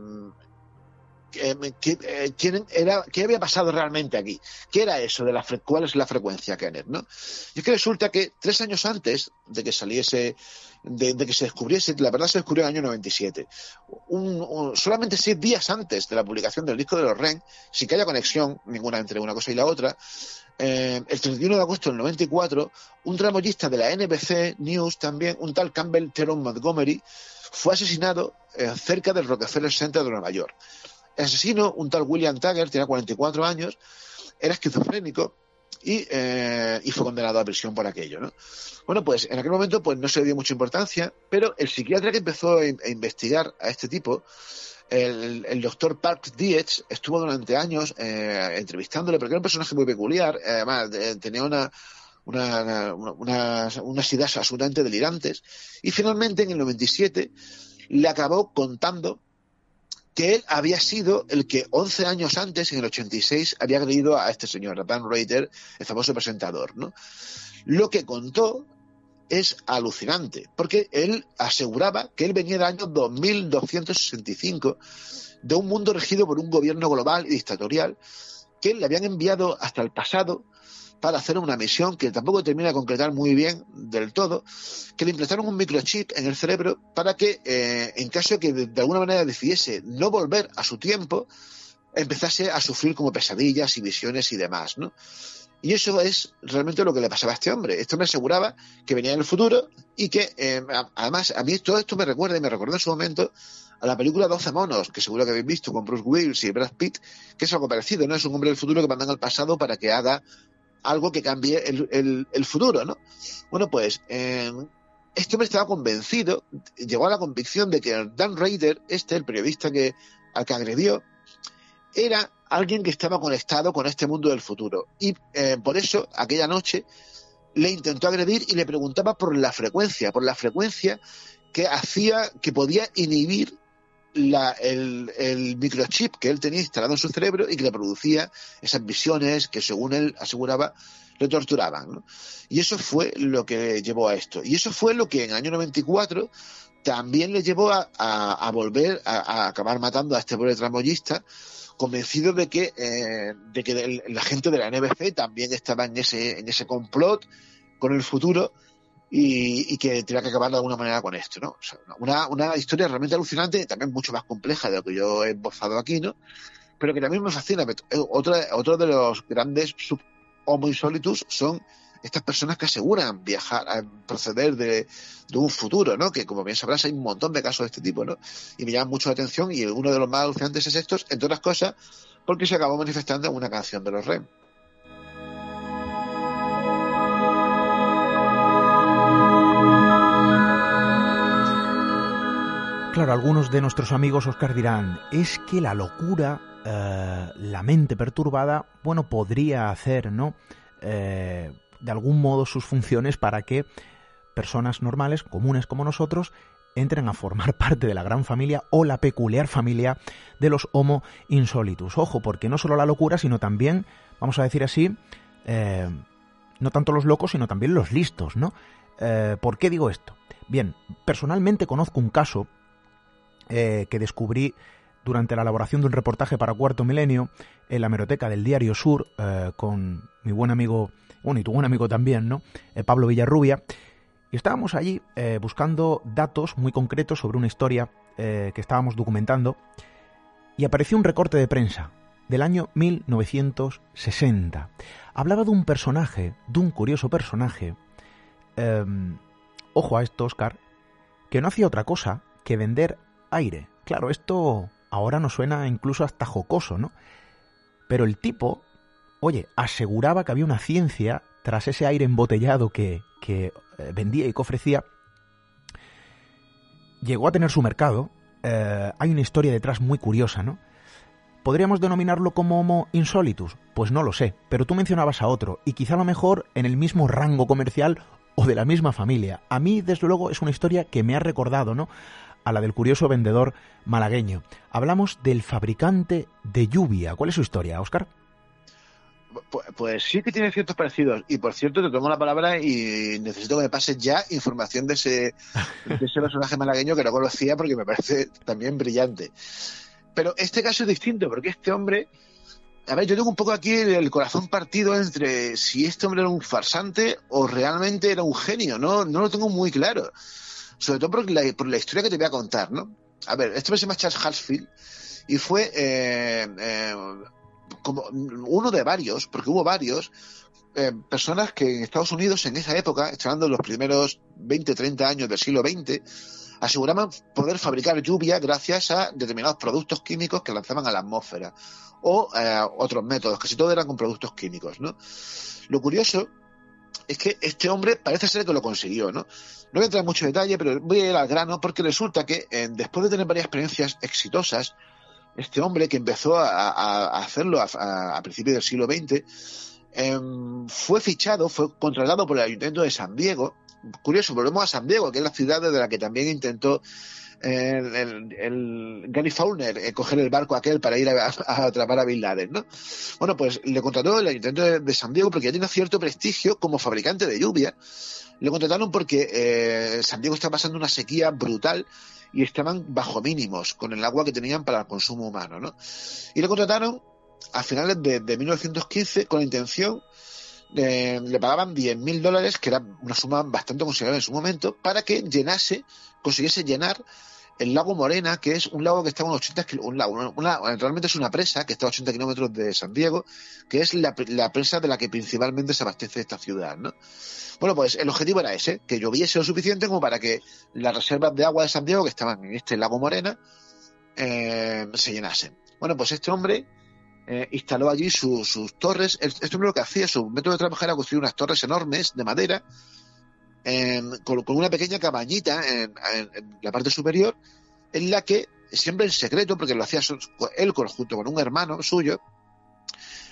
qué, eh, era, qué había pasado realmente aquí. ¿Qué era eso de la cuál es la frecuencia Kenneth? ¿no? Y es que resulta que tres años antes de que saliese de, que se descubriese, la verdad se descubrió en el año 97. Un, solamente seis días antes de la publicación del disco de los Ren, sin que haya conexión ninguna entre una cosa y la otra, eh, el 31 de agosto del 94, un tramoyista de la NBC News también, un tal Campbell Teron Montgomery, fue asesinado eh, cerca del Rockefeller Center de Nueva York. El asesino, un tal William Tagger, tenía 44 años, era esquizofrénico eh, y, fue condenado a prisión por aquello, ¿no? Bueno, pues en aquel momento pues no se le dio mucha importancia, pero el psiquiatra que empezó a, investigar a este tipo, el, doctor Park Dietz, estuvo durante años eh, entrevistándole, porque era un personaje muy peculiar, además tenía una, una, unas ideas absolutamente delirantes, y finalmente en el 97 le acabó contando que él había sido el que 11 años antes, en el 86, había agredido a este señor, a Dan Reiter, el famoso presentador. ¿no? Lo que contó es alucinante, porque él aseguraba que él venía del año 2265 de un mundo regido por un gobierno global y dictatorial que le habían enviado hasta el pasado para hacer una misión que tampoco termina de concretar muy bien del todo, que le implantaron un microchip en el cerebro para que, eh, en caso de que de, alguna manera decidiese no volver a su tiempo, empezase a sufrir como pesadillas y visiones y demás, ¿no? Y eso es realmente lo que le pasaba a este hombre. Este hombre aseguraba que venía en el futuro y que, eh, además, a mí todo esto me recuerda y me recordó en su momento a la película 12 monos, que seguro que habéis visto con Bruce Willis y Brad Pitt, que es algo parecido, ¿no? Es un hombre del futuro que mandan al pasado para que haga algo que cambie el, el, futuro, ¿no? Bueno, pues eh, este hombre estaba convencido, llegó a la convicción de que Dan Raider, este, el periodista que, al que agredió, era alguien que estaba conectado con este mundo del futuro. Y eh, por eso, aquella noche, le intentó agredir y le preguntaba por la frecuencia, por la frecuencia que hacía, que podía inhibir el, microchip que él tenía instalado en su cerebro y que le producía esas visiones que, según él aseguraba, le torturaban. Y eso fue lo que llevó a esto. Y eso fue lo que en el año 94 también le llevó a, volver a, acabar matando a este pobre tramoyista, convencido de que, eh, de que la gente de la NBC también estaba en ese, en ese complot con el futuro y, que tenía que acabar de alguna manera con esto, ¿no? una, una historia realmente alucinante, también mucho más compleja de lo que yo he embozado aquí, ¿no? Pero que también me fascina. Otro, otro de los grandes homo insólitos son estas personas que aseguran viajar, proceder de, de, un futuro, ¿no? Que como bien sabrás hay un montón de casos de este tipo, ¿no? Y me llama mucho la atención y uno de los más alucinantes es estos, entre otras cosas, porque se acabó manifestando en una canción de los REM. Claro, algunos de nuestros amigos Oscar dirán, es que la locura, eh, la mente perturbada, bueno, podría hacer, ¿no? Eh, de algún modo sus funciones para que personas normales, comunes como nosotros, entren a formar parte de la gran familia o la peculiar familia de los Homo insolitus. Ojo, porque no solo la locura, sino también, vamos a decir así, eh, no tanto los locos, sino también los listos, ¿no? ¿Por qué digo esto? Bien, personalmente conozco un caso eh, que descubrí durante la elaboración de un reportaje para Cuarto Milenio en la meroteca del Diario Sur eh, con mi buen amigo, bueno, y tu buen amigo también, ¿no? Eh, Pablo Villarrubia. Y estábamos allí buscando datos muy concretos sobre una historia que estábamos documentando y apareció un recorte de prensa del año 1960. Hablaba de un personaje, de un curioso personaje, em, ojo a esto, Oscar, que no hacía otra cosa que vender aire. Claro, esto ahora nos suena incluso hasta jocoso, ¿no? Pero el tipo, oye, aseguraba que había una ciencia tras ese aire embotellado que, que eh, vendía y que ofrecía. Llegó a tener su mercado. Eh, hay una historia detrás muy curiosa, ¿no? ¿Podríamos denominarlo como Homo insolitus? Pues no lo sé, pero tú mencionabas a otro, y quizá a lo mejor en el mismo rango comercial o de la misma familia. A mí, desde luego, es una historia que me ha recordado, ¿no? A la del curioso vendedor malagueño. Hablamos del fabricante de lluvia. ¿Cuál es su historia, Oscar? Pues, sí que tiene ciertos parecidos. Y por cierto, te tomo la palabra y necesito que me pases ya información de ese, de ese personaje malagueño que no conocía porque me parece también brillante. Pero este caso es distinto porque este hombre. A ver, yo tengo un poco aquí el corazón partido entre si este hombre era un farsante o realmente era un genio. No, no lo tengo muy claro sobre todo por la, historia que te voy a contar, ¿no? A ver, este se llama Charles Harsfield y fue eh, eh, como uno de varios, porque hubo varios, eh, personas que en Estados Unidos en esa época, estando los primeros 20, 30 años del siglo XX, aseguraban poder fabricar lluvia gracias a determinados productos químicos que lanzaban a la atmósfera o otros métodos, casi todo eran con productos químicos, ¿no? Lo curioso es que este hombre parece ser que lo consiguió, ¿no? No voy a entrar en mucho detalle, pero voy a ir al grano porque resulta que eh, después de tener varias experiencias exitosas, este hombre que empezó a, hacerlo a, principios del siglo XX, em, fue fichado, fue contratado por el Ayuntamiento de San Diego. Curioso, volvemos a San Diego, que es la ciudad de la que también intentó el, Gary Fauner eh, coger el barco aquel para ir a, atrapar a Bin ¿no? Bueno, pues le contrató el Ayuntamiento de, San Diego porque ya tiene cierto prestigio como fabricante de lluvia. Le contrataron porque eh, San Diego está pasando una sequía brutal y estaban bajo mínimos con el agua que tenían para el consumo humano, ¿no? Y le contrataron a finales de, 1915 con la intención de, le pagaban 10.000 dólares, que era una suma bastante considerable en su momento, para que llenase, consiguiese llenar el lago Morena, que es un lago que está a unos 80 kilómetros, un lago, una, realmente es una presa que está a 80 kilómetros de San Diego, que es la, presa de la que principalmente se abastece esta ciudad, ¿no? Bueno, pues el objetivo era ese, que lloviese lo suficiente como para que las reservas de agua de San Diego, que estaban en este lago Morena, eh, se llenasen. Bueno, pues este hombre eh, instaló allí sus torres. Este hombre lo que hacía, su método de trabajar era construir unas torres enormes de madera, con, una pequeña cabañita en, la parte superior en la que siempre en secreto, porque lo hacía él junto con un hermano suyo,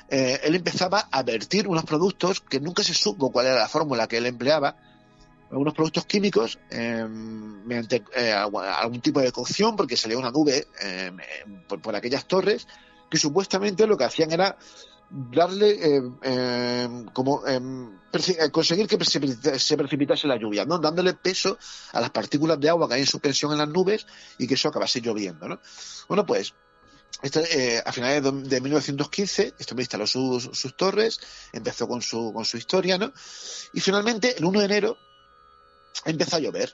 eh, él empezaba a vertir unos productos que nunca se supo cuál era la fórmula que él empleaba, unos productos químicos em, mediante eh, algún tipo de cocción, porque salía una nube em, em, por, aquellas torres, que supuestamente lo que hacían era darle como eh, conseguir que se, precipitase la lluvia, ¿no? dándole peso a las partículas de agua que hay en suspensión en las nubes y que eso acabase lloviendo. ¿no? Bueno, pues eh, a finales de, 1915, esto me instaló sus, sus, torres, empezó con su, con su historia, ¿no? Y finalmente, el 1 de enero, empezó a llover.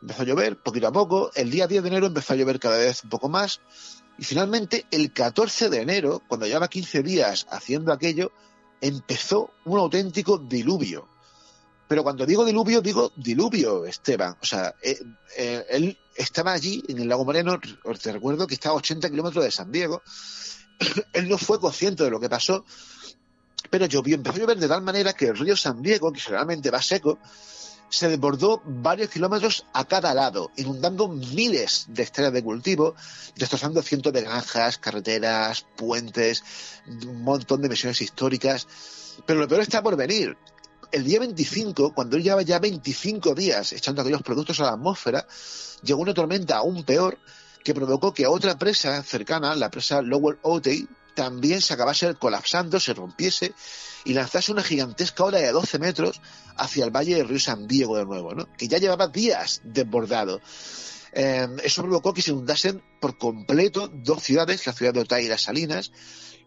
Empezó a llover poquito a poco. El día 10 de enero empezó a llover cada vez un poco más. Y finalmente, el 14 de enero, cuando llevaba 15 días haciendo aquello, empezó un auténtico diluvio. Pero cuando digo diluvio, digo diluvio, Esteban. O sea, eh, eh, él estaba allí, en el lago Moreno, te recuerdo que estaba a 80 kilómetros de San Diego. él no fue consciente de lo que pasó, pero llovió, empezó a llover de tal manera que el río San Diego, que generalmente va seco, se desbordó varios kilómetros a cada lado, inundando miles de hectáreas de cultivo, destrozando cientos de granjas, carreteras, puentes, un montón de misiones históricas. Pero lo peor está por venir. El día 25, cuando él llevaba ya 25 días echando aquellos productos a la atmósfera, llegó una tormenta aún peor que provocó que otra presa cercana, la presa Lowell Otey, también se acabase colapsando, se rompiese y lanzase una gigantesca ola de 12 metros hacia el valle del río San Diego de nuevo, ¿no? que ya llevaba días desbordado. Em, eso provocó que se inundasen por completo dos ciudades, la ciudad de Otay y las Salinas.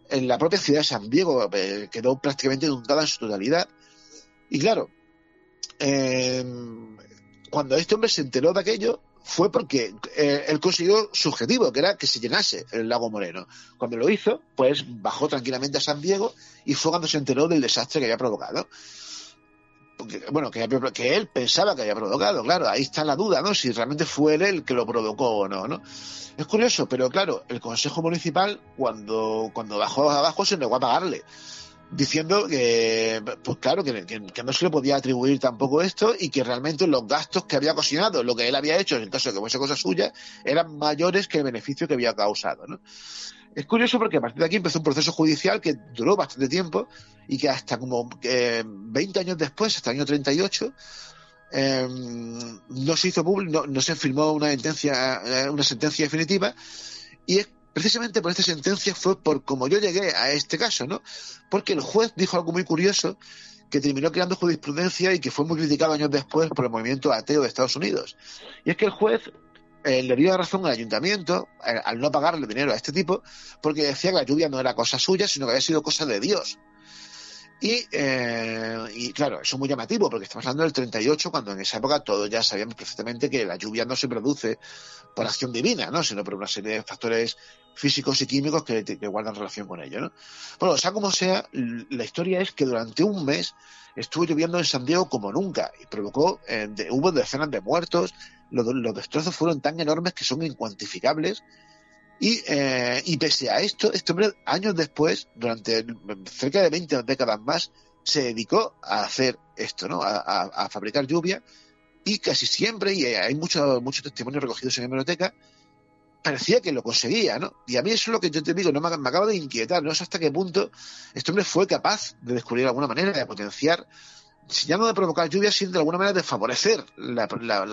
En la propia ciudad de San Diego eh, quedó prácticamente inundada en su totalidad. Y claro, em, cuando este hombre se enteró de aquello, fue porque eh, él consiguió su objetivo, que era que se llenase el lago Moreno. Cuando lo hizo, pues bajó tranquilamente a San Diego y fue cuando se enteró del desastre que había provocado. bueno, que, que, él pensaba que había provocado, claro, ahí está la duda, ¿no? Si realmente fue él el que lo provocó o no, ¿no? Es curioso, pero claro, el Consejo Municipal, cuando, cuando bajó abajo, se negó a pagarle diciendo que, pues claro, que, no se le podía atribuir tampoco esto y que realmente los gastos que había ocasionado, lo que él había hecho, en caso de que fuese cosa suya, eran mayores que el beneficio que había causado. ¿no? Es curioso porque a partir de aquí empezó un proceso judicial que duró bastante tiempo y que hasta como 20 años después, hasta el año 38, eh, no se hizo público, no, no, se firmó una sentencia, eh, una sentencia definitiva y es precisamente por esta sentencia fue por como yo llegué a este caso, ¿no? Porque el juez dijo algo muy curioso que terminó creando jurisprudencia y que fue muy criticado años después por el movimiento ateo de Estados Unidos. Y es que el juez eh, le dio razón al ayuntamiento eh, al no pagarle dinero a este tipo porque decía que la lluvia no era cosa suya, sino que había sido cosa de Dios. Y, eh, y, claro, eso es muy llamativo porque estamos hablando del 38, cuando en esa época todos ya sabíamos perfectamente que la lluvia no se produce por acción divina, ¿no? sino por una serie de factores físicos y químicos que, guardan relación con ello. ¿no? Bueno, sea como sea, la historia es que durante un mes estuvo lloviendo en San Diego como nunca y provocó, eh, hubo decenas de muertos, los, los destrozos fueron tan enormes que son incuantificables y, eh, y pese a esto, este hombre, años después, durante cerca de 20 décadas más, se dedicó a hacer esto, ¿no? A, fabricar lluvia. Y casi siempre, y hay muchos muchos testimonios recogidos en la biblioteca, parecía que lo conseguía, ¿no? Y a mí eso es lo que yo te digo, no me, me acaba de inquietar, no sé hasta qué punto este hombre fue capaz de descubrir alguna manera de potenciar si ya no de provocar lluvia, sino de alguna manera de favorecer la,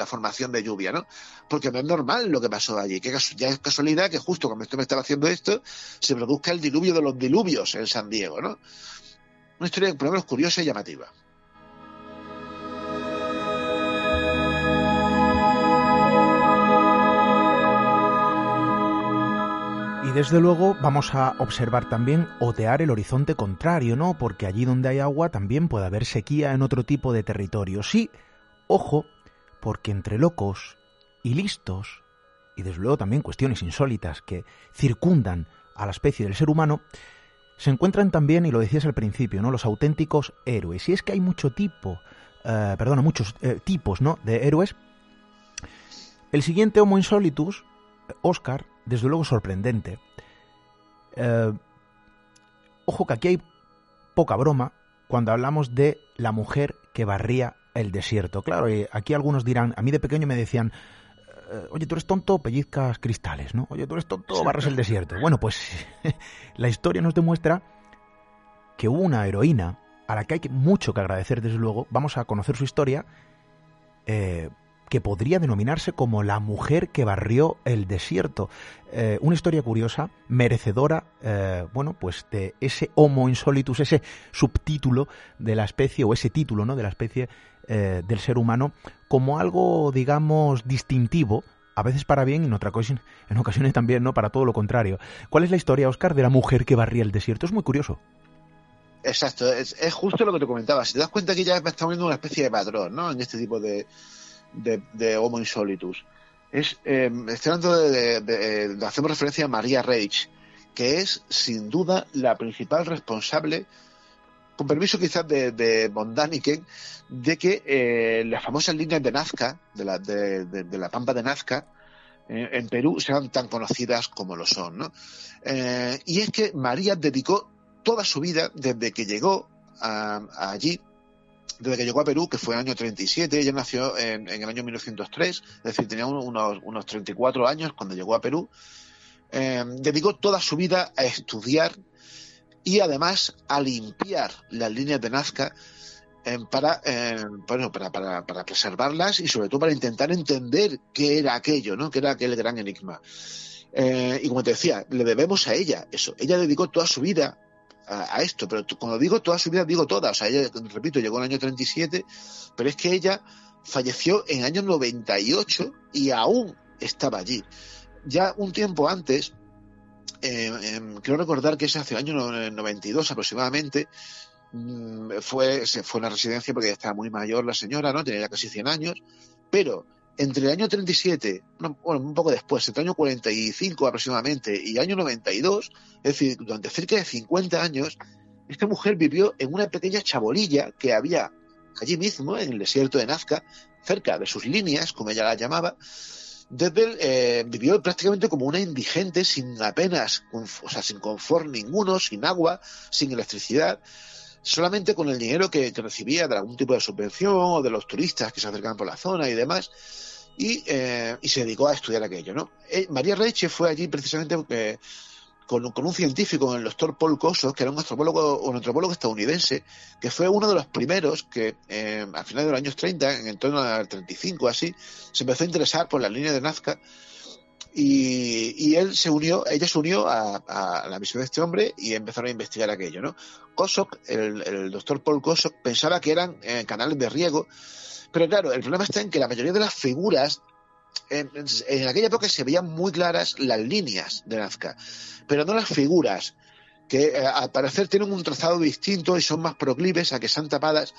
formación de lluvia, ¿no? Porque no es normal lo que pasó allí, que ya es casualidad que justo cuando esto me estaba haciendo esto, se produzca el diluvio de los diluvios en San Diego, ¿no? Una historia, por lo menos, curiosa y llamativa. Desde luego vamos a observar también otear el horizonte contrario, ¿no? Porque allí donde hay agua también puede haber sequía en otro tipo de territorio. Sí, ojo, porque entre locos y listos, y desde luego también cuestiones insólitas que circundan a la especie del ser humano, se encuentran también, y lo decías al principio, ¿no? Los auténticos héroes. Y es que hay mucho tipo, eh, perdona, muchos eh, tipos, ¿no? De héroes. El siguiente Homo insolitus, Oscar, desde luego sorprendente. Eh, ojo que aquí hay poca broma cuando hablamos de la mujer que barría el desierto. Claro, y aquí algunos dirán, a mí de pequeño me decían, eh, oye, tú eres tonto, pellizcas cristales, ¿no? Oye, tú eres tonto, barras el desierto. Bueno, pues la historia nos demuestra que hubo una heroína a la que hay mucho que agradecer, desde luego. Vamos a conocer su historia, eh, que podría denominarse como la mujer que barrió el desierto. Eh, una historia curiosa, merecedora, bueno, pues de ese Homo insolitus, ese subtítulo de la especie, o ese título, ¿no? De la especie eh, del ser humano como algo, digamos, distintivo, a veces para bien y en, otra en ocasiones también, ¿no? Para todo lo contrario. ¿Cuál es la historia, Oscar, de la mujer que barría el desierto? Es muy curioso. Exacto, es, justo lo que te comentaba. Si te das cuenta que ya está viendo una especie de patrón, ¿no? En este tipo de, de, Homo insolitus. Es, eh, estoy de, hacemos referencia a María Reich, que es sin duda la principal responsable con permiso quizás de, de von de que eh, las famosas líneas de Nazca, de la, de, la Pampa de Nazca, eh, en Perú sean tan conocidas como lo son. ¿no? Eh, y es que María dedicó toda su vida, desde que llegó allí, desde que llegó a Perú, que fue en el año 37, ella nació en, el año 1903, es decir, tenía unos, unos 34 años cuando llegó a Perú, dedicó toda su vida a estudiar y además a limpiar las líneas de Nazca eh, para, eh, bueno, para, para, para, preservarlas y sobre todo para intentar entender qué era aquello, ¿no? qué era aquel gran enigma. Eh, y como te decía, le debemos a ella eso. Ella dedicó toda su vida a, esto, pero cuando digo toda su vida, digo toda. O sea, ella, repito, llegó en el año 37, pero es que ella falleció en el año 98 y aún estaba allí. Ya un tiempo antes, eh, em, quiero recordar que ese hace el año 92 aproximadamente, mm, fue, se fue a una residencia porque ya estaba muy mayor la señora, ¿no? Tenía ya casi 100 años, pero entre el año 37, bueno, un poco después, entre el año 45 aproximadamente y el año 92, es decir, durante cerca de 50 años, esta mujer vivió en una pequeña chabolilla que había allí mismo, en el desierto de Nazca, cerca de sus líneas, como ella la llamaba, Deppel eh, vivió prácticamente como una indigente, sin apenas, o sea, sin confort ninguno, sin agua, sin electricidad, solamente con el dinero que, recibía de algún tipo de subvención o de los turistas que se acercaban por la zona y demás, y, eh, y se dedicó a estudiar aquello, ¿no? Eh, María Reiche fue allí precisamente porque con, un científico, el doctor Paul Coso, que era un antropólogo, un antropólogo estadounidense, que fue uno de los primeros que eh, al final de los años 30, en torno al 35 así, se empezó a interesar por la línea de Nazca y, él se unió, ella se unió a, la misión de este hombre y empezaron a investigar aquello, ¿no? Kosok, el, doctor Paul Kosok, pensaba que eran eh, canales de riego, pero claro, el problema está en que la mayoría de las figuras en, aquella época se veían muy claras las líneas de Nazca, pero no las figuras, que eh, al parecer tienen un trazado distinto y son más proclives a que sean tapadas,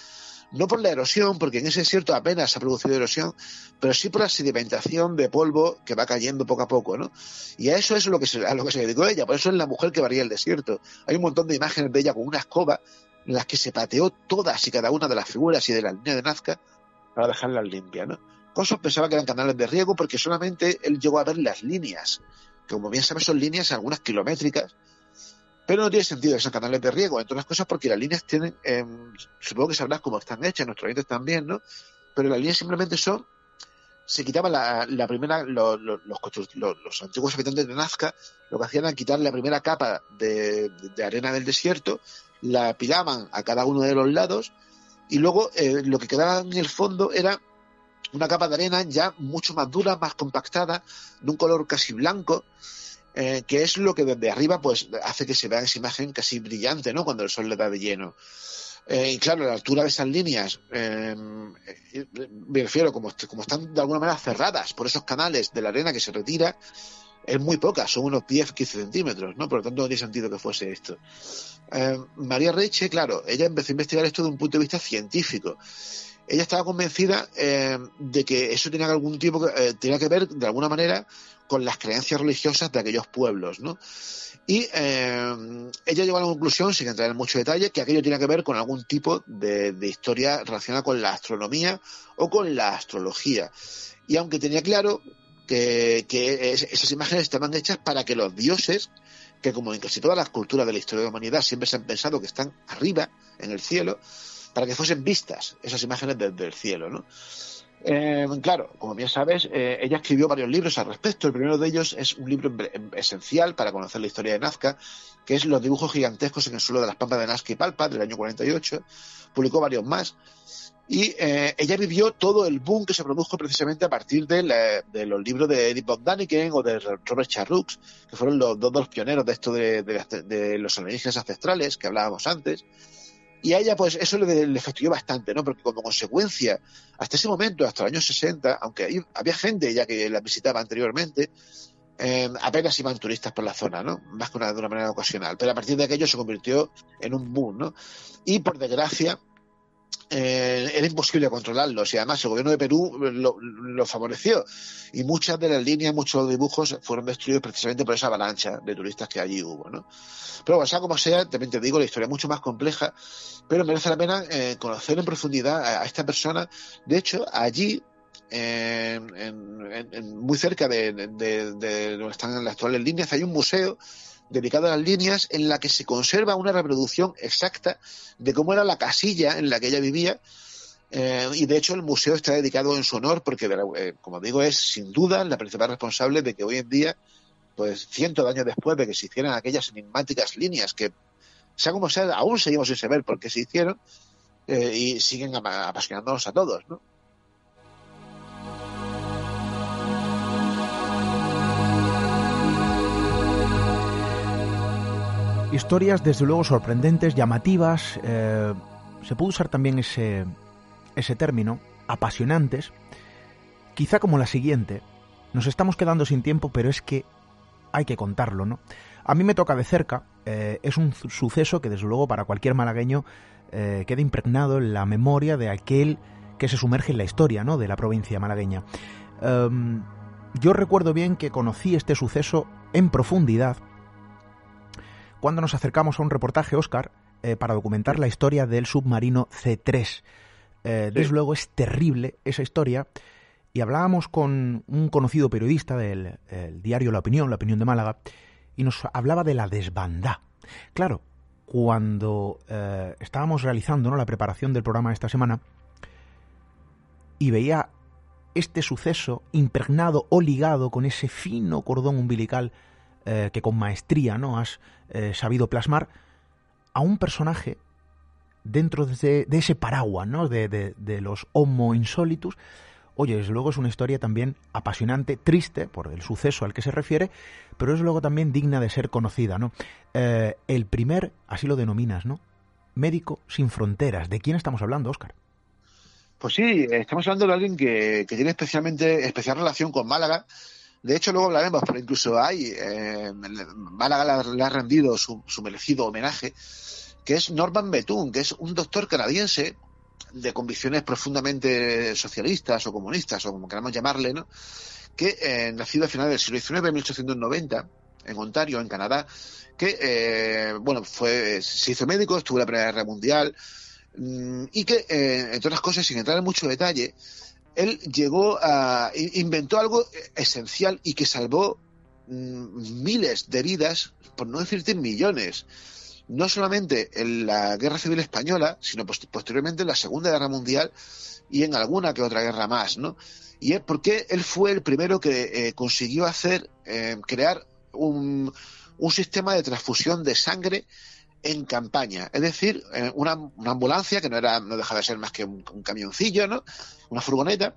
no por la erosión, porque en ese desierto apenas se ha producido erosión, pero sí por la sedimentación de polvo que va cayendo poco a poco, ¿no? Y a eso es lo que a lo que se dedicó ella, por eso es la mujer que varía el desierto. Hay un montón de imágenes de ella con una escoba en las que se pateó todas y cada una de las figuras y de la línea de Nazca para dejarlas limpias, ¿no? Pensaba que eran canales de riego porque solamente él llegó a ver las líneas, que como bien sabes son líneas algunas kilométricas, pero no tiene sentido que canales de riego, entre otras cosas porque las líneas tienen, em, supongo que sabrás cómo están hechas, nuestros oyentes también, ¿no? Pero las líneas simplemente son, se quitaba la, primera, los, los, antiguos habitantes de Nazca lo que hacían era quitar la primera capa de, arena del desierto, la apilaban a cada uno de los lados y luego eh, lo que quedaba en el fondo era una capa de arena ya mucho más dura, más compactada, de un color casi blanco, eh, que es lo que desde arriba pues hace que se vea esa imagen casi brillante, ¿no? Cuando el sol le da de lleno. Eh, y claro, la altura de esas líneas, em, eh, me refiero, como, como están de alguna manera cerradas por esos canales de la arena que se retira, es muy poca, son unos 10-15 centímetros, ¿no? Por lo tanto, no tiene sentido que fuese esto. María Reiche, claro, ella empezó a investigar esto de un punto de vista científico ella estaba convencida eh, de que eso tenía algún tipo eh, tenía que ver de alguna manera con las creencias religiosas de aquellos pueblos, ¿no? Y eh, ella llegó a la conclusión, sin entrar en mucho detalle, que aquello tenía que ver con algún tipo de, historia relacionada con la astronomía o con la astrología. Y aunque tenía claro que, que esas imágenes estaban hechas para que los dioses, que como en casi todas las culturas de la historia de la humanidad siempre se han pensado que están arriba, en el cielo, para que fuesen vistas esas imágenes desde el cielo, ¿no? Eh, claro, como bien sabes, eh, ella escribió varios libros al respecto. El primero de ellos es un libro esencial para conocer la historia de Nazca, que es Los dibujos gigantescos en el suelo de las pampas de Nazca y Palpa, del año 48. Publicó varios más. Y eh, ella vivió todo el boom que se produjo precisamente a partir de, los libros de Edith von Daniken o de Robert Charroux, que fueron los dos, pioneros de esto de los alienígenas ancestrales que hablábamos antes. Y a ella, pues, eso le, le fastidió bastante, ¿no? Porque como consecuencia, hasta ese momento, hasta los años 60, aunque había gente ya que la visitaba anteriormente, eh, apenas iban turistas por la zona, ¿no? Más que una, de una manera ocasional. Pero a partir de aquello se convirtió en un boom, ¿no? Y por desgracia, eh, era imposible controlarlo. Y además el gobierno de Perú lo, favoreció. Y muchas de las líneas, muchos dibujos fueron destruidos precisamente por esa avalancha de turistas que allí hubo. ¿no? Pero bueno, sea como sea, también te digo, la historia es mucho más compleja, pero merece la pena eh, conocer en profundidad a, esta persona. De hecho, allí muy cerca de, donde están las actuales líneas, hay un museo dedicado a las líneas en la que se conserva una reproducción exacta de cómo era la casilla en la que ella vivía. Eh, y de hecho el museo está dedicado en su honor porque, eh, como digo, es sin duda la principal responsable de que hoy en día, pues cientos de años después de que se hicieran aquellas enigmáticas líneas que, sea como sea, aún seguimos sin saber por qué se hicieron eh, y siguen apasionándonos a todos, ¿no? Historias, desde luego, sorprendentes, llamativas. Eh, se puede usar también ese, ese término, apasionantes. Quizá como la siguiente. Nos estamos quedando sin tiempo, pero es que hay que contarlo, ¿no? A mí me toca de cerca. Eh, es un suceso que, desde luego, para cualquier malagueño eh, queda impregnado en la memoria de aquel que se sumerge en la historia, ¿no? De la provincia malagueña. Em, yo recuerdo bien que conocí este suceso en profundidad cuando nos acercamos a un reportaje, Oscar, eh, para documentar la historia del submarino C3. Eh, desde luego es terrible esa historia. Y hablábamos con un conocido periodista del diario La Opinión, La Opinión de Málaga, y nos hablaba de la desbandá. Claro, cuando eh, estábamos realizando la preparación del programa de esta semana y veía este suceso impregnado o ligado con ese fino cordón umbilical eh, que con maestría no has eh, sabido plasmar a un personaje dentro de, ese paraguas ¿no? de, los Homo Insolitus. Oye, desde luego es una historia también apasionante, triste por el suceso al que se refiere, pero es luego también digna de ser conocida, ¿no? Eh, el primer, así lo denominas, ¿no? Médico sin fronteras. ¿De quién estamos hablando, Óscar? Pues sí, estamos hablando de alguien que, que tiene especialmente especial relación con Málaga, de hecho, luego hablaremos, pero incluso hay, eh, Málaga le ha rendido su, merecido homenaje, que es Norman Betún, que es un doctor canadiense de convicciones profundamente socialistas o comunistas, o como queramos llamarle, ¿no? que eh, nacido a finales del siglo XIX, en 1890, en Ontario, en Canadá, que, eh, bueno, fue, se hizo médico, estuvo en la Primera Guerra Mundial, mm, y que, eh, entre otras cosas, sin entrar en mucho detalle, él llegó a inventó algo esencial y que salvó mm, miles de vidas, por no decirte millones, no solamente en la Guerra Civil Española, sino posteriormente en la Segunda Guerra Mundial y en alguna que otra guerra más, ¿no? Y es porque él fue el primero que eh, consiguió hacer, eh, crear un, un sistema de transfusión de sangre en campaña, es decir, eh, una, ambulancia que no era, no dejaba de ser más que un, camioncillo, ¿no? Una furgoneta,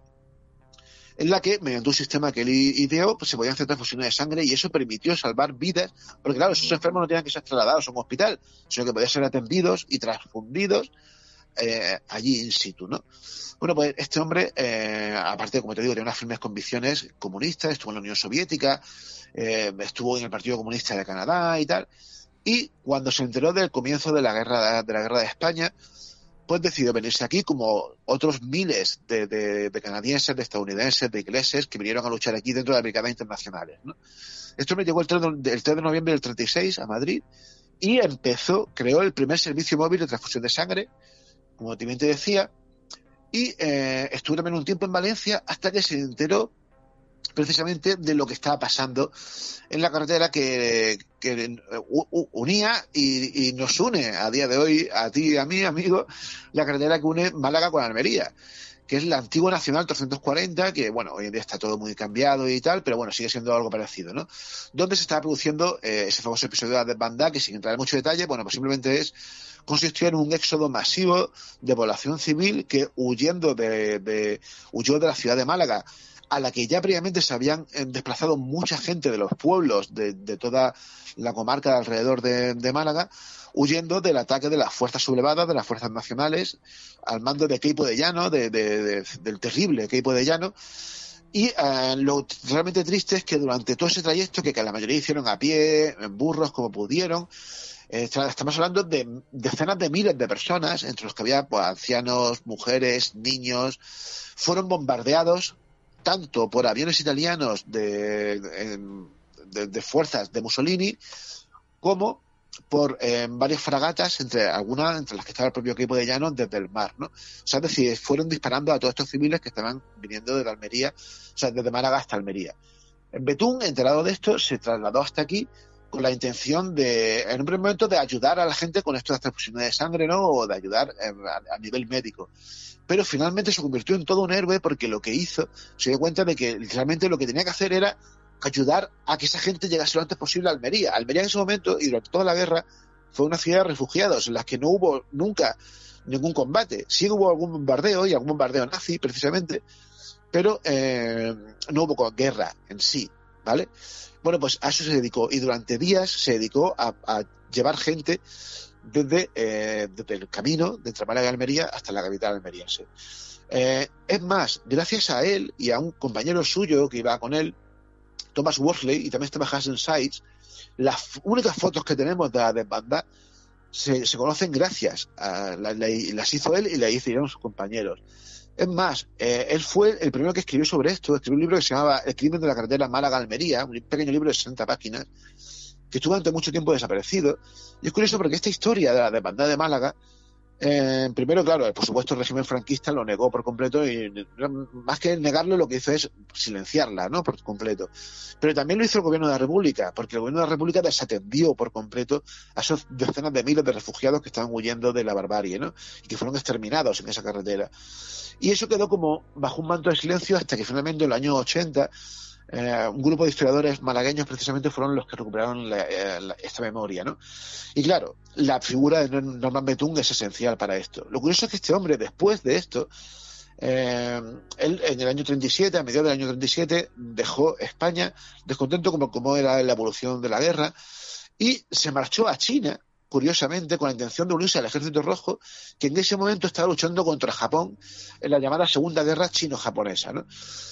en la que, mediante un sistema que él ideó, pues se podían hacer transfusiones de sangre y eso permitió salvar vidas, porque claro, esos enfermos no tenían que ser trasladados a un hospital, sino que podían ser atendidos y transfundidos eh, allí in situ, ¿no? Bueno, pues este hombre, eh, aparte, como te digo, tiene unas firmes convicciones comunistas, estuvo en la Unión Soviética, estuvo en el Partido Comunista de Canadá y tal, y cuando se enteró del comienzo de la guerra de la guerra de España, pues decidió venirse aquí como otros miles de, canadienses, de estadounidenses, de ingleses que vinieron a luchar aquí dentro de las brigadas internacionales. Esto me llegó el 3, de, noviembre del 36 a Madrid y empezó, creó el primer servicio móvil de transfusión de sangre, como te decía, y eh, estuvo también un tiempo en Valencia hasta que se enteró precisamente de lo que estaba pasando en la carretera que, unía y, nos une a día de hoy, a ti y a mí, amigo, la carretera que une Málaga con Almería que es la antigua Nacional 340, que bueno, hoy en día está todo muy cambiado y tal, pero bueno, sigue siendo algo parecido, ¿no? Donde se estaba produciendo eh, ese famoso episodio de la desbandada, que sin entrar en mucho detalle, bueno, pues simplemente es consistió en un éxodo masivo de población civil que huyendo de, huyó de la ciudad de Málaga a la que ya previamente se habían eh, desplazado mucha gente de los pueblos de, toda la comarca de alrededor de, Málaga, huyendo del ataque de las fuerzas sublevadas, de las fuerzas nacionales, al mando de Keipo de Llano, del terrible Keipo de Llano. Y eh, lo realmente triste es que durante todo ese trayecto, que, que la mayoría hicieron a pie, en burros, como pudieron, eh, estamos hablando de decenas de miles de personas, entre los que había pues, ancianos, mujeres, niños, fueron bombardeados tanto por aviones italianos de, de, fuerzas de Mussolini como por eh, varias fragatas, entre algunas, entre las que estaba el propio equipo de llano, desde el mar, ¿no? O sea, es decir, fueron disparando a todos estos civiles que estaban viniendo de Almería, o sea, desde Málaga hasta Almería. Betún, enterado de esto, se trasladó hasta aquí con la intención de, en un primer momento, de ayudar a la gente con esto de transfusiones de sangre, ¿no? O de ayudar a, nivel médico. Pero finalmente se convirtió en todo un héroe porque lo que hizo, se dio cuenta de que realmente lo que tenía que hacer era ayudar a que esa gente llegase lo antes posible a Almería. Almería en ese momento y durante toda la guerra fue una ciudad de refugiados en las que no hubo nunca ningún combate. Sí hubo algún bombardeo y algún bombardeo nazi precisamente, pero eh, no hubo guerra en sí, ¿vale? Bueno, pues a eso se dedicó y durante días se dedicó a, llevar gente desde, eh, desde, el camino de entre Málaga y Almería hasta la capital almeriense. Eh, es más, gracias a él y a un compañero suyo que iba con él, Thomas Worsley y también estaba Hasan Sides, las únicas fotos que tenemos de la desbanda se, se conocen gracias a las hizo él y las hicieron sus compañeros. Es más, eh, él fue el primero que escribió sobre esto, escribió un libro que se llamaba El crimen de la carretera Málaga-Almería, un pequeño libro de 60 páginas, que estuvo durante mucho tiempo desaparecido. Y es curioso porque esta historia de la demanda de Málaga eh, primero, claro, por supuesto el régimen franquista lo negó por completo y más que negarlo lo que hizo es silenciarla, ¿no? Por completo. Pero también lo hizo el gobierno de la República, porque el gobierno de la República desatendió por completo a esos decenas de miles de refugiados que estaban huyendo de la barbarie, ¿no? Y que fueron exterminados en esa carretera. Y eso quedó como bajo un manto de silencio hasta que finalmente en el año 80 eh, un grupo de historiadores malagueños precisamente fueron los que recuperaron eh, esta memoria, ¿no? Y claro, la figura de Norman Betún es esencial para esto. Lo curioso es que este hombre, después de esto, eh, él en el año 37, a mediados del año 37, dejó España descontento como, como era la evolución de la guerra y se marchó a China curiosamente, con la intención de unirse al ejército rojo, que en ese momento estaba luchando contra Japón en la llamada Segunda Guerra Chino-Japonesa. ¿no?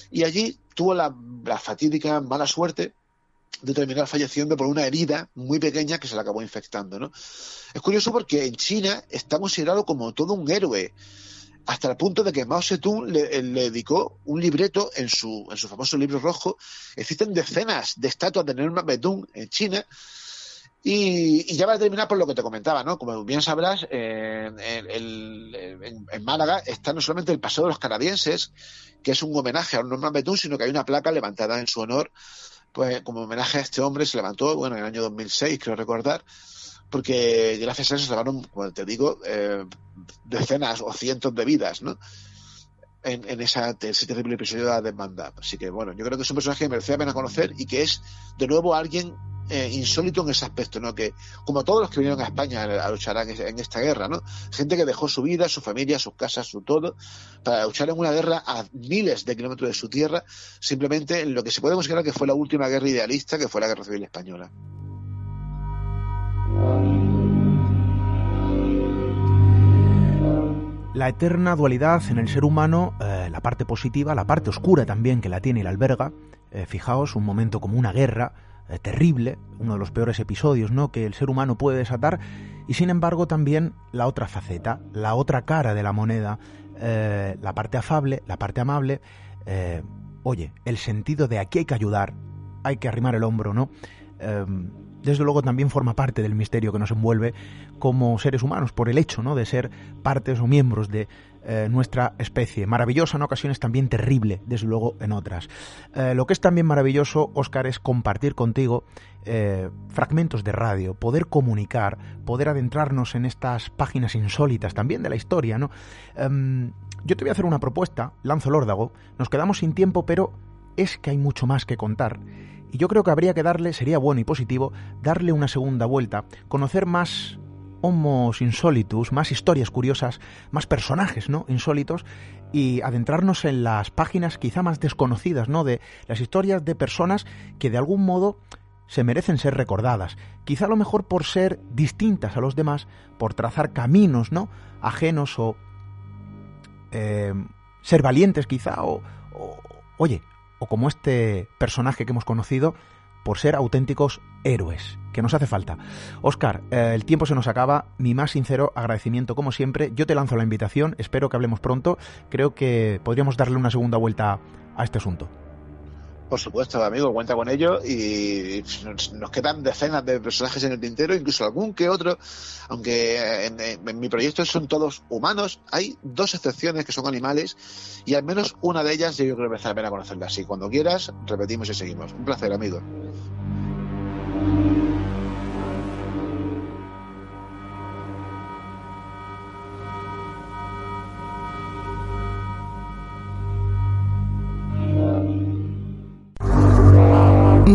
Y allí tuvo la, fatídica mala suerte de terminar falleciendo por una herida muy pequeña que se le acabó infectando. Es curioso porque en China está considerado como todo un héroe hasta el punto de que Mao Zedong le, le, dedicó un libreto en su, en su famoso libro rojo. Existen decenas de estatuas de Norman Betún en China y, ya va a terminar por lo que te comentaba, ¿no? Como bien sabrás, en, Málaga está no solamente el Paseo de los Canadienses, que es un homenaje a Norman Betún, sino que hay una placa levantada en su honor, pues como homenaje a este hombre se levantó, bueno, en el año 2006, creo recordar, porque gracias a eso se salvaron, como te digo, eh, decenas o cientos de vidas, ¿no? En, en esa, ese terrible episodio de la demanda. Así que, bueno, yo creo que es un personaje que merece la pena conocer y que es, de nuevo, alguien eh, insólito en ese aspecto, ¿no? Que como todos los que vinieron a España a luchar en, esta guerra, ¿no? Gente que dejó su vida, su familia, sus casas, su todo, para luchar en una guerra a miles de kilómetros de su tierra, simplemente en lo que se puede considerar que fue la última guerra idealista, que fue la Guerra Civil Española. La eterna dualidad en el ser humano, eh, la parte positiva, la parte oscura también que la tiene y la alberga, eh, fijaos, un momento como una guerra, eh, terrible, uno de los peores episodios ¿no? que el ser humano puede desatar, y sin embargo también la otra faceta, la otra cara de la moneda, eh, la parte afable, la parte amable, eh, oye, el sentido de aquí hay que ayudar, hay que arrimar el hombro, ¿no? desde luego también forma parte del misterio que nos envuelve como seres humanos por el hecho ¿no? de ser partes o miembros de eh, nuestra especie. Maravillosa en ocasiones, también terrible, desde luego en otras. Eh, lo que es también maravilloso, Oscar, es compartir contigo eh, fragmentos de radio, poder comunicar, poder adentrarnos en estas páginas insólitas también de la historia. ¿no? Em, yo te voy a hacer una propuesta, lanzo el órdago, nos quedamos sin tiempo, pero es que hay mucho más que contar. Y yo creo que habría que darle, sería bueno y positivo, darle una segunda vuelta, conocer más homos insólitos, más historias curiosas, más personajes, ¿no? insólitos y adentrarnos en las páginas quizá más desconocidas, ¿no? de las historias de personas que de algún modo se merecen ser recordadas, quizá a lo mejor por ser distintas a los demás, por trazar caminos, ¿no? ajenos o eh, ser valientes quizá o, o oye, o como este personaje que hemos conocido, por ser auténticos héroes, que nos hace falta. Oscar, eh, el tiempo se nos acaba, mi más sincero agradecimiento como siempre, yo te lanzo la invitación, espero que hablemos pronto, creo que podríamos darle una segunda vuelta a este asunto. Por supuesto, amigo, cuenta con ello y nos quedan decenas de personajes en el tintero, incluso algún que otro, aunque en, mi proyecto son todos humanos, hay dos excepciones que son animales y al menos una de ellas yo creo que merece la pena conocerla así. Cuando quieras, repetimos y seguimos. Un placer, amigo.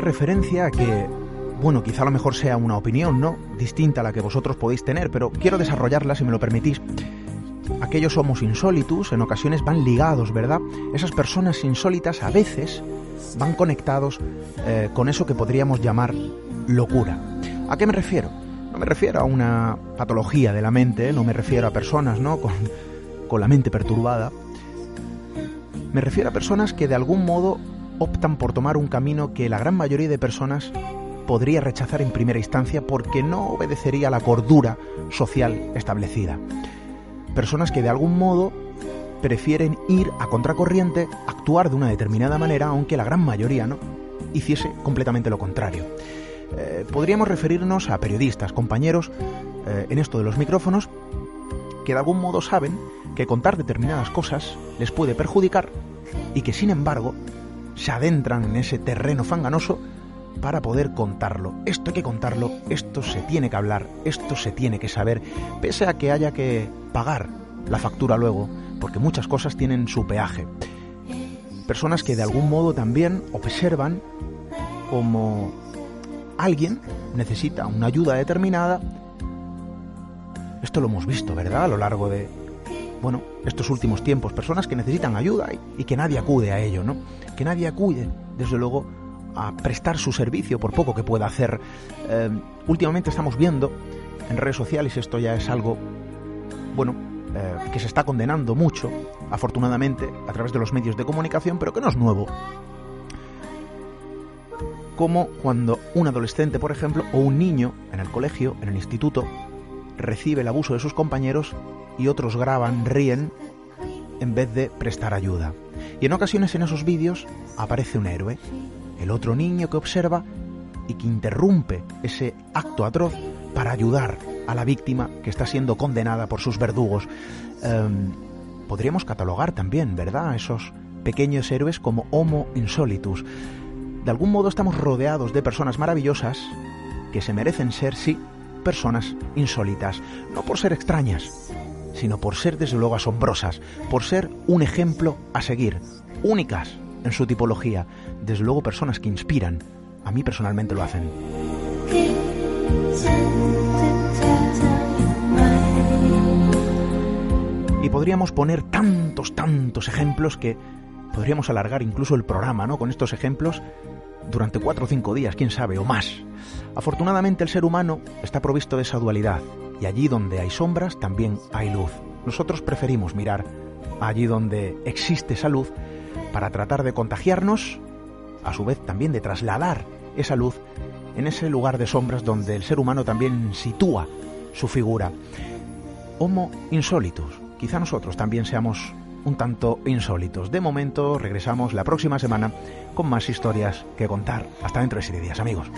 Referencia a que, bueno, quizá a lo mejor sea una opinión, ¿no? Distinta a la que vosotros podéis tener, pero quiero desarrollarla si me lo permitís. Aquellos somos insólitos, en ocasiones van ligados, ¿verdad? Esas personas insólitas a veces van conectados eh, con eso que podríamos llamar locura. ¿A qué me refiero? No me refiero a una patología de la mente, no me refiero a personas, ¿no? Con, con la mente perturbada. Me refiero a personas que de algún modo optan por tomar un camino que la gran mayoría de personas podría rechazar en primera instancia porque no obedecería a la cordura social establecida. Personas que de algún modo prefieren ir a contracorriente, actuar de una determinada manera, aunque la gran mayoría no hiciese completamente lo contrario. Eh, podríamos referirnos a periodistas, compañeros, eh, en esto de los micrófonos, que de algún modo saben que contar determinadas cosas les puede perjudicar y que sin embargo se adentran en ese terreno fanganoso para poder contarlo. Esto hay que contarlo, esto se tiene que hablar, esto se tiene que saber, pese a que haya que pagar la factura luego, porque muchas cosas tienen su peaje. Personas que de algún modo también observan como alguien necesita una ayuda determinada. Esto lo hemos visto, ¿verdad? A lo largo de, bueno, estos últimos tiempos, personas que necesitan ayuda y, que nadie acude a ello, ¿no? Que nadie acude, desde luego, a prestar su servicio, por poco que pueda hacer. Eh, últimamente estamos viendo en redes sociales, esto ya es algo, bueno, eh, que se está condenando mucho, afortunadamente, a través de los medios de comunicación, pero que no es nuevo. Como cuando un adolescente, por ejemplo, o un niño en el colegio, en el instituto, recibe el abuso de sus compañeros y otros graban, ríen, en vez de prestar ayuda. Y en ocasiones en esos vídeos aparece un héroe, el otro niño que observa y que interrumpe ese acto atroz para ayudar a la víctima que está siendo condenada por sus verdugos. Em, podríamos catalogar también, ¿verdad?, esos pequeños héroes como Homo insolitus. De algún modo estamos rodeados de personas maravillosas que se merecen ser, sí, personas insólitas, no por ser extrañas, sino por ser desde luego asombrosas, por ser un ejemplo a seguir, únicas en su tipología, desde luego personas que inspiran. A mí personalmente lo hacen. podríamos poner tantos, tantos ejemplos que podríamos alargar incluso el programa, ¿no? Con estos ejemplos durante cuatro o cinco días, quién sabe, o más. Afortunadamente el ser humano está provisto de esa dualidad, y allí donde hay sombras también hay luz. Nosotros preferimos mirar allí donde existe esa luz para tratar de contagiarnos, a su vez también de trasladar esa luz en ese lugar de sombras donde el ser humano también sitúa su figura. Homo insólitos. Quizá nosotros también seamos un tanto insólitos. De momento regresamos la próxima semana con más historias que contar. Hasta dentro de siete días, amigos.